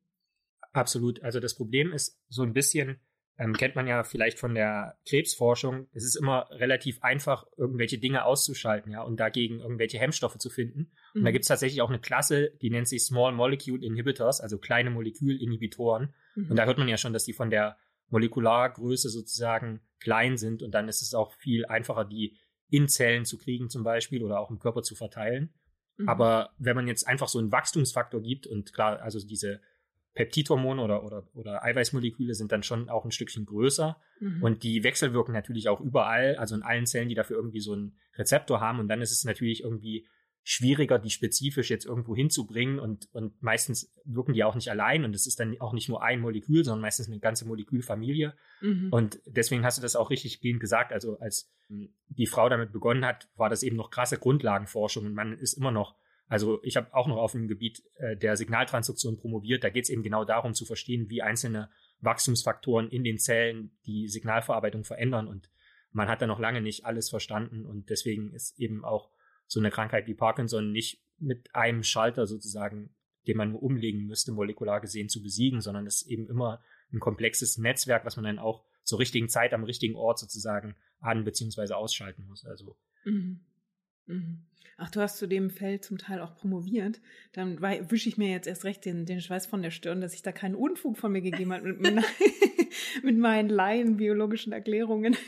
Absolut. Also das Problem ist so ein bisschen, ähm, kennt man ja vielleicht von der Krebsforschung. Es ist immer relativ einfach, irgendwelche Dinge auszuschalten, ja, und dagegen irgendwelche Hemmstoffe zu finden. Und mhm. da gibt es tatsächlich auch eine Klasse, die nennt sich Small Molecule Inhibitors, also kleine Molekülinhibitoren. Mhm. Und da hört man ja schon, dass die von der Molekulargröße sozusagen klein sind und dann ist es auch viel einfacher, die in Zellen zu kriegen zum Beispiel oder auch im Körper zu verteilen. Mhm. Aber wenn man jetzt einfach so einen Wachstumsfaktor gibt und klar, also diese Peptidhormone oder, oder, oder Eiweißmoleküle sind dann schon auch ein Stückchen größer. Mhm. und die wechselwirken natürlich auch überall, also in allen Zellen, die dafür irgendwie so einen Rezeptor haben. Und dann ist es natürlich irgendwie schwieriger, die spezifisch jetzt irgendwo hinzubringen. Und, und meistens wirken die auch nicht allein. Und es ist dann auch nicht nur ein Molekül, sondern meistens eine ganze Molekülfamilie. Mhm. und deswegen hast du das auch richtig gesagt, also als die Frau damit begonnen hat, war das eben noch krasse Grundlagenforschung. Und man ist immer noch also ich habe auch noch auf dem Gebiet äh, der Signaltransduktion promoviert. Da geht es eben genau darum zu verstehen, wie einzelne Wachstumsfaktoren in den Zellen die Signalverarbeitung verändern. Und man hat da noch lange nicht alles verstanden. Und deswegen ist eben auch so eine Krankheit wie Parkinson nicht mit einem Schalter sozusagen, den man nur umlegen müsste, molekular gesehen zu besiegen, sondern es ist eben immer ein komplexes Netzwerk, was man dann auch zur richtigen Zeit am richtigen Ort sozusagen an- bzw. ausschalten muss. Also mhm. Mhm. Ach, du hast zu dem Feld zum Teil auch promoviert. Dann wische ich mir jetzt erst recht den, den Schweiß von der Stirn, dass ich da keinen Unfug von mir gegeben habe mit, mit, meinen laienbiologischen Erklärungen.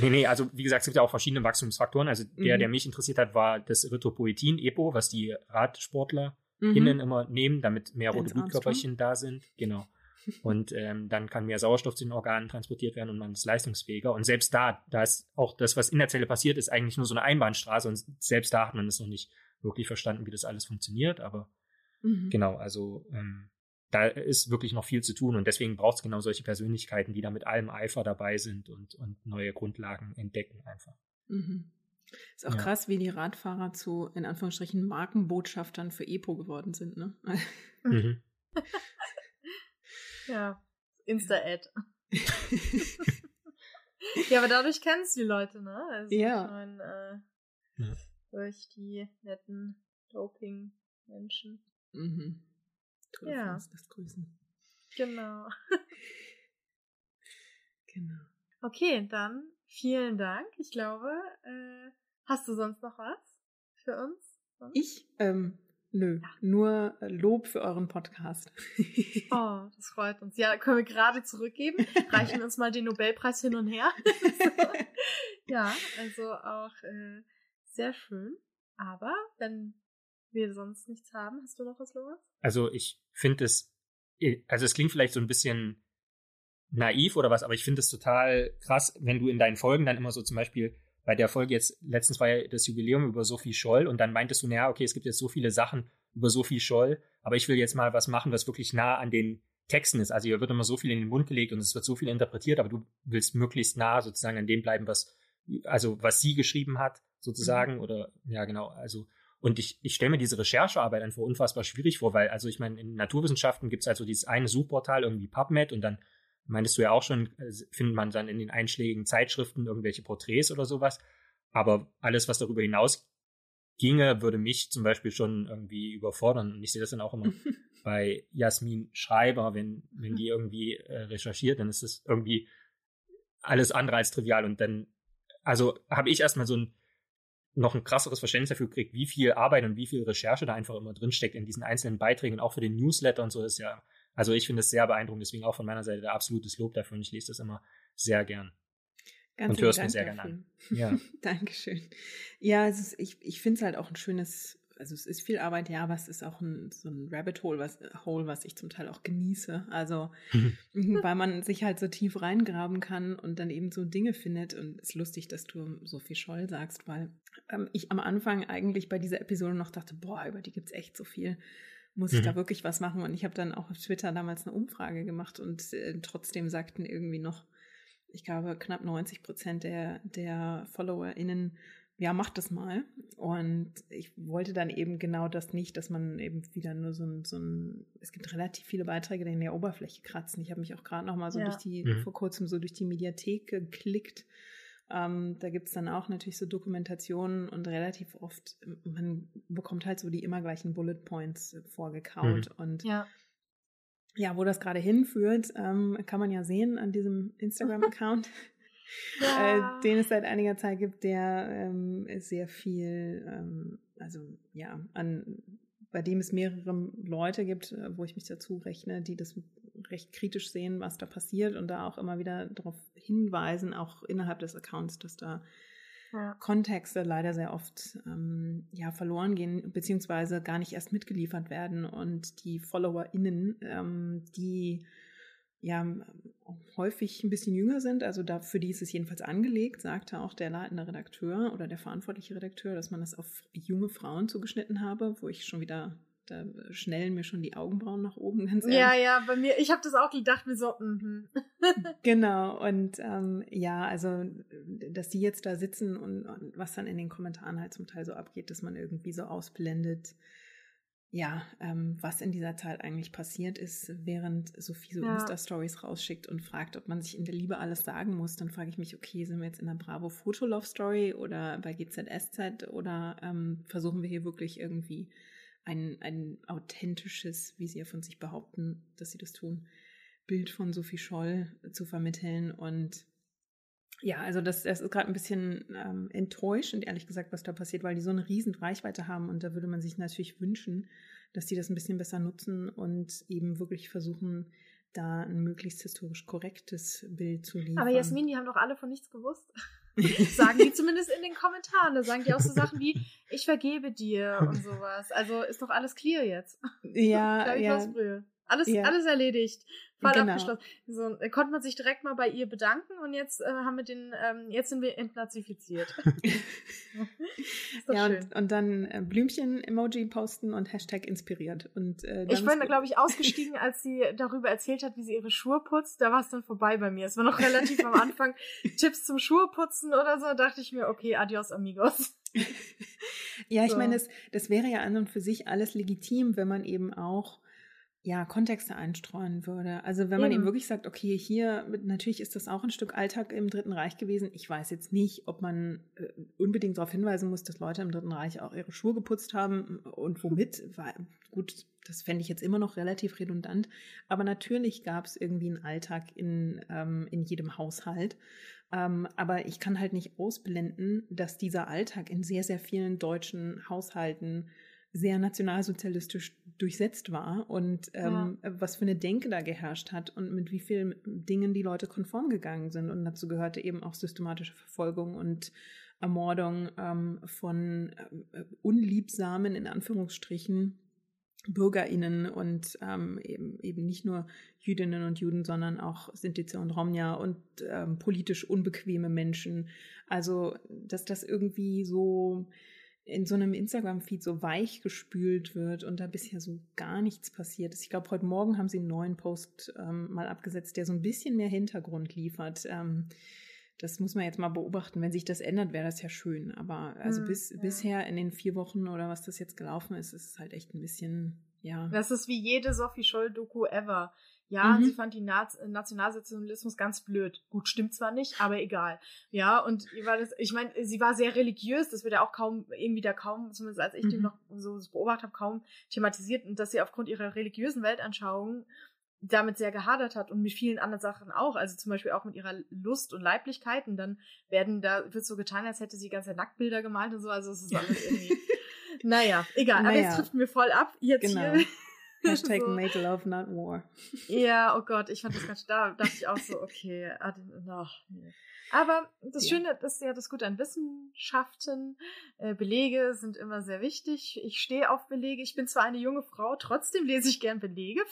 Nee, nee, also wie gesagt, es gibt ja auch verschiedene Wachstumsfaktoren. Also der, mhm. der mich interessiert hat, war das Erythropoietin, EPO, was die Radsportler mhm. innen immer nehmen, damit mehr rote Blutkörperchen da sind. Genau. Und ähm, dann kann mehr Sauerstoff zu den Organen transportiert werden und man ist leistungsfähiger. Und selbst da, da ist auch das, was in der Zelle passiert, ist eigentlich nur so eine Einbahnstraße und selbst da hat man es noch nicht wirklich verstanden, wie das alles funktioniert. Aber mhm. genau, also ähm, da ist wirklich noch viel zu tun und deswegen braucht es genau solche Persönlichkeiten, die da mit allem Eifer dabei sind und, und neue Grundlagen entdecken einfach. Mhm. Ist auch ja. krass, wie die Radfahrer zu, in Anführungsstrichen, Markenbotschaftern für EPO geworden sind, ne? Mhm. Ja, Insta-Ad. ja, aber dadurch kennst du die Leute, ne? Also ja. Ich mein, äh, ja. Durch die netten Doping-Menschen. Mhm. Toll, ja. das grüßen. Genau. genau. Okay, dann vielen Dank. Ich glaube, äh, hast du sonst noch was für uns? Sonst? Ich? Ähm, Nö, ja. nur äh, Lob für euren Podcast. oh, das freut uns. Ja, können wir gerade zurückgeben. Reichen uns mal den Nobelpreis hin und her. ja, also auch äh, sehr schön. Aber wenn wir sonst nichts haben, hast du noch was, Lorenz? Also ich finde es, also es klingt vielleicht so ein bisschen naiv oder was, aber ich finde es total krass, wenn du in deinen Folgen dann immer so zum Beispiel bei der Folge jetzt, letztens war ja das Jubiläum über Sophie Scholl und dann meintest du, naja, okay, es gibt jetzt so viele Sachen über Sophie Scholl, aber ich will jetzt mal was machen, was wirklich nah an den Texten ist. Also hier wird immer so viel in den Mund gelegt und es wird so viel interpretiert, aber du willst möglichst nah sozusagen an dem bleiben, was, also was sie geschrieben hat, sozusagen, mhm. oder ja, genau, also und ich, ich stelle mir diese Recherchearbeit einfach unfassbar schwierig vor, weil, also ich meine, in Naturwissenschaften gibt es also dieses eine Suchportal, irgendwie PubMed, und dann meintest du ja auch schon, findet man dann in den einschlägigen Zeitschriften irgendwelche Porträts oder sowas. Aber alles, was darüber hinaus ginge, würde mich zum Beispiel schon irgendwie überfordern. Und ich sehe das dann auch immer bei Jasmin Schreiber, wenn, wenn die irgendwie äh, recherchiert, dann ist das irgendwie alles andere als trivial. Und dann, also habe ich erstmal so ein noch ein krasseres Verständnis dafür gekriegt, wie viel Arbeit und wie viel Recherche da einfach immer drinsteckt in diesen einzelnen Beiträgen und auch für den Newsletter und so ist ja, also ich finde es sehr beeindruckend, deswegen auch von meiner Seite der absolutes Lob dafür und ich lese das immer sehr gern. Ganz und hörst mir sehr gerne an. Ja. Dankeschön. Ja, also ich, ich finde es halt auch ein schönes, also es ist viel Arbeit, ja, aber es ist auch ein, so ein Rabbit Hole, was, Hole, was ich zum Teil auch genieße. Also, weil man sich halt so tief reingraben kann und dann eben so Dinge findet. Und es ist lustig, dass du so viel Scholl sagst, weil ähm, ich am Anfang eigentlich bei dieser Episode noch dachte, boah, über die gibt es echt so viel muss ich mhm. da wirklich was machen? Und ich habe dann auch auf Twitter damals eine Umfrage gemacht und äh, trotzdem sagten irgendwie noch ich glaube, knapp 90 Prozent der, der FollowerInnen, ja, macht das mal. Und ich wollte dann eben genau das nicht, dass man eben wieder nur so ein, so ein es gibt relativ viele Beiträge, die in der Oberfläche kratzen. Ich habe mich auch gerade noch mal so ja. durch die, mhm. vor kurzem so durch die Mediathek geklickt. Ähm, da gibt es dann auch natürlich so Dokumentationen und relativ oft, man bekommt halt so die immer gleichen Bullet Points vorgekaut. Mhm. Und ja ja, wo das gerade hinführt, ähm, kann man ja sehen an diesem Instagram-Account, ja. äh, den es seit einiger Zeit gibt, der ähm, sehr viel, ähm, also ja, an bei dem es mehrere Leute gibt, äh, wo ich mich dazu rechne, die das recht kritisch sehen, was da passiert und da auch immer wieder darauf hinweisen, auch innerhalb des Accounts, dass da ja. Kontexte leider sehr oft ähm, ja, verloren gehen, beziehungsweise gar nicht erst mitgeliefert werden und die FollowerInnen, ähm, die ja häufig ein bisschen jünger sind, also da, für die ist es jedenfalls angelegt, sagte auch der leitende Redakteur oder der verantwortliche Redakteur, dass man das auf junge Frauen zugeschnitten habe, wo ich schon wieder da schnellen mir schon die Augenbrauen nach oben, ganz ehrlich. Ja, ja, bei mir, ich habe das auch gedacht, mir so, mhm. genau, und ähm, ja, also, dass die jetzt da sitzen und, und, was dann in den Kommentaren halt zum Teil so abgeht, dass man irgendwie so ausblendet, ja, ähm, was in dieser Zeit eigentlich passiert ist, während Sophie so ja. Insta-Stories rausschickt und fragt, ob man sich in der Liebe alles sagen muss, dann frage ich mich, okay, sind wir jetzt in der Bravo Fotolove Story oder bei GZSZ oder ähm, versuchen wir hier wirklich irgendwie ein, ein authentisches, wie sie ja von sich behaupten, dass sie das tun, Bild von Sophie Scholl zu vermitteln. Und ja, also das, das ist gerade ein bisschen ähm, enttäuschend, ehrlich gesagt, was da passiert, weil die so eine riesen Reichweite haben und da würde man sich natürlich wünschen, dass die das ein bisschen besser nutzen und eben wirklich versuchen, da ein möglichst historisch korrektes Bild zu liefern. Aber Jasmin, die haben doch alle von nichts gewusst. sagen die zumindest in den Kommentaren. Da sagen die auch so Sachen wie, ich vergebe dir und sowas. Also ist doch alles clear jetzt. Ja, ja. Alles, ja. alles erledigt. Fall genau. abgeschlossen. So, äh, konnte man sich direkt mal bei ihr bedanken und jetzt äh, haben wir den, ähm, jetzt sind wir entnazifiziert. ja, und, und, dann äh, Blümchen-Emoji posten und Hashtag inspiriert. Und, äh, ich bin, glaube ich, ausgestiegen, als sie darüber erzählt hat, wie sie ihre Schuhe putzt. Da war es dann vorbei bei mir. Es war noch relativ am Anfang Tipps zum Schuheputzen oder so. Da dachte ich mir, okay, adios, amigos. ja, ich so. meine, das, das wäre ja an und für sich alles legitim, wenn man eben auch ja, Kontexte einstreuen würde. Also wenn man eben. eben wirklich sagt, okay, hier, natürlich ist das auch ein Stück Alltag im Dritten Reich gewesen. Ich weiß jetzt nicht, ob man äh, unbedingt darauf hinweisen muss, dass Leute im Dritten Reich auch ihre Schuhe geputzt haben und womit. Weil, gut, das fände ich jetzt immer noch relativ redundant. Aber natürlich gab es irgendwie einen Alltag in, ähm, in jedem Haushalt. Ähm, aber ich kann halt nicht ausblenden, dass dieser Alltag in sehr, sehr vielen deutschen Haushalten sehr nationalsozialistisch durchsetzt war und ähm, ja. was für eine Denke da geherrscht hat und mit wie vielen Dingen die Leute konform gegangen sind. Und dazu gehörte eben auch systematische Verfolgung und Ermordung ähm, von äh, unliebsamen, in Anführungsstrichen, BürgerInnen und ähm, eben, eben nicht nur Jüdinnen und Juden, sondern auch Sintize und Romja und ähm, politisch unbequeme Menschen. Also, dass das irgendwie so in so einem Instagram-Feed so weich gespült wird und da bisher so gar nichts passiert ist. Ich glaube, heute Morgen haben sie einen neuen Post ähm, mal abgesetzt, der so ein bisschen mehr Hintergrund liefert. Ähm, das muss man jetzt mal beobachten. Wenn sich das ändert, wäre das ja schön. Aber also hm, bis, ja. bisher in den vier Wochen oder was das jetzt gelaufen ist, ist es halt echt ein bisschen, ja. Das ist wie jede Sophie Scholl-Doku ever. Ja, Mhm. sie fand die Naz Nationalsozialismus ganz blöd. Gut, stimmt zwar nicht, aber egal. Ja, und ihr war das, ich meine, sie war sehr religiös, das wird ja auch kaum, irgendwie da kaum, zumindest als ich den Mhm. noch so beobachtet habe, kaum thematisiert und dass sie aufgrund ihrer religiösen Weltanschauung damit sehr gehadert hat und mit vielen anderen Sachen auch, also zum Beispiel auch mit ihrer Lust und Leiblichkeit und dann werden da, wird so getan, als hätte sie ganze Nacktbilder gemalt und so, also es ist alles irgendwie, naja, egal, aber Naja. jetzt trifft mir voll ab, jetzt Genau. hier. Hashtag So. Make Love, not War. Ja, oh Gott, ich fand das ganz, da dachte ich auch so, okay, ah, ach, nee. Aber das Ja. Schöne, ist ja das Gute an Wissenschaften. Äh, Belege sind immer sehr wichtig. Ich stehe auf Belege. Ich bin zwar eine junge Frau, trotzdem lese ich gern Belege.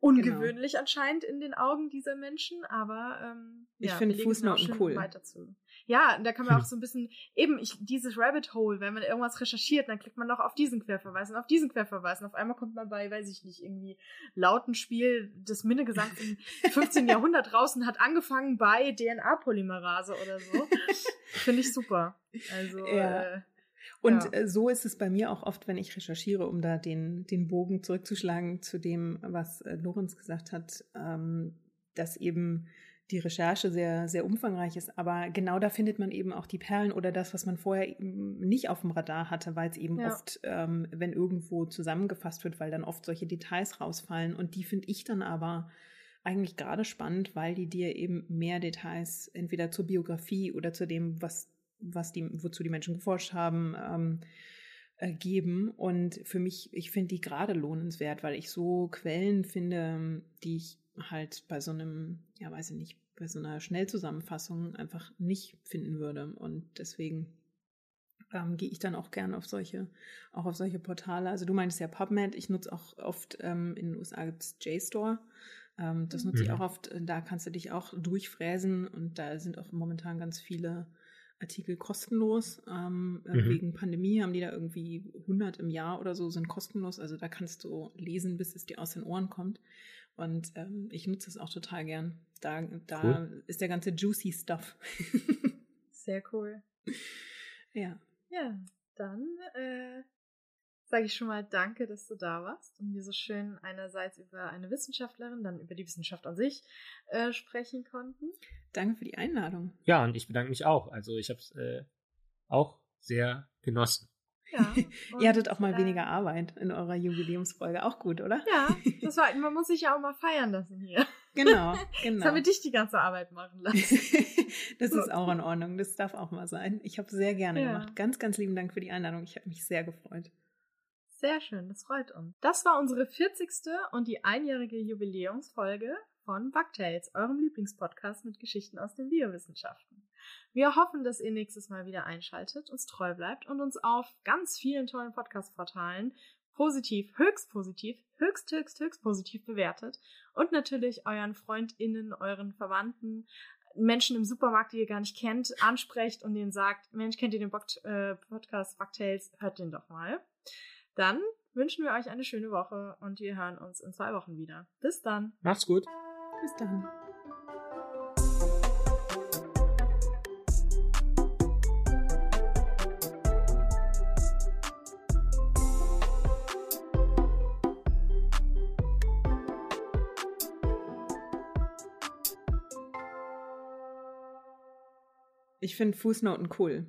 Ungewöhnlich anscheinend in den Augen dieser Menschen, aber ähm, Ich ja, finde Fußnoten cool. Weiter zu. Ja, da kann man auch so ein bisschen, eben, ich, dieses Rabbit Hole, wenn man irgendwas recherchiert, dann klickt man noch auf diesen Querverweis und auf diesen Querverweis und auf einmal kommt man bei, weiß ich nicht, irgendwie Lautenspiel des Minnegesangs im 15. Jahrhundert und hat angefangen bei DNA-Polymerase oder so. Finde ich super. Also, Ja. äh, Und Ja. äh, so ist es bei mir auch oft, wenn ich recherchiere, um da den, den Bogen zurückzuschlagen zu dem, was äh, Lorenz gesagt hat, ähm, dass eben die Recherche sehr, sehr umfangreich ist. Aber genau da findet man eben auch die Perlen oder das, was man vorher nicht auf dem Radar hatte, weil es eben Ja. oft, ähm, wenn irgendwo zusammengefasst wird, weil dann oft solche Details rausfallen. Und die finde ich dann aber eigentlich gerade spannend, weil die dir eben mehr Details entweder zur Biografie oder zu dem, was, was die, wozu die Menschen geforscht haben, ähm, äh, geben. Und für mich, ich finde die gerade lohnenswert, weil ich so Quellen finde, die ich halt bei so einem, ja, weiß ich nicht, bei so einer Schnellzusammenfassung einfach nicht finden würde. Und deswegen ähm, gehe ich dann auch gerne auf solche, auch auf solche Portale. Also du meinst ja PubMed, ich nutze auch oft ähm, in den USA gibt's JSTOR. Ähm, das nutze ich Mhm. auch oft. Da kannst du dich auch durchfräsen und da sind auch momentan ganz viele Artikel kostenlos. Ähm, äh, Mhm. Wegen Pandemie haben die da irgendwie 100 im Jahr oder so sind kostenlos. Also da kannst du lesen, bis es dir aus den Ohren kommt. Und ähm, ich nutze es auch total gern. Da, da Cool. ist der ganze juicy Stuff. sehr cool. ja. Ja, dann äh, sage ich schon mal Danke, dass du da warst und wir so schön einerseits über eine Wissenschaftlerin, dann über die Wissenschaft an sich äh, sprechen konnten. Danke für die Einladung. Ja, und ich bedanke mich auch. Also ich habe es äh, auch sehr genossen. Ja, Ihr hattet auch mal äh, weniger Arbeit in eurer Jubiläumsfolge. Auch gut, oder? Ja, das war, man muss sich ja auch mal feiern lassen hier. Genau, Jetzt genau. haben wir dich die ganze Arbeit machen lassen. das ist auch in Ordnung. Das darf auch mal sein. Ich habe sehr gerne Ja. gemacht. Ganz, ganz lieben Dank für die Einladung. Ich habe mich sehr gefreut. Sehr schön, das freut uns. Das war unsere 40. und die einjährige Jubiläumsfolge von Bugtails, eurem Lieblingspodcast mit Geschichten aus den Biowissenschaften. Wir hoffen, dass ihr nächstes Mal wieder einschaltet, uns treu bleibt und uns auf ganz vielen tollen Podcast-Portalen positiv, höchst positiv, höchst, höchst, höchst positiv bewertet und natürlich euren FreundInnen, euren Verwandten, Menschen im Supermarkt, die ihr gar nicht kennt, ansprecht und denen sagt, Mensch, kennt ihr den Bock, äh, Podcast Bugtails? Hört den doch mal. Dann wünschen wir euch eine schöne Woche und wir hören uns in zwei Wochen wieder. Bis dann. Macht's gut. Bis dann. Ich finde Fußnoten cool.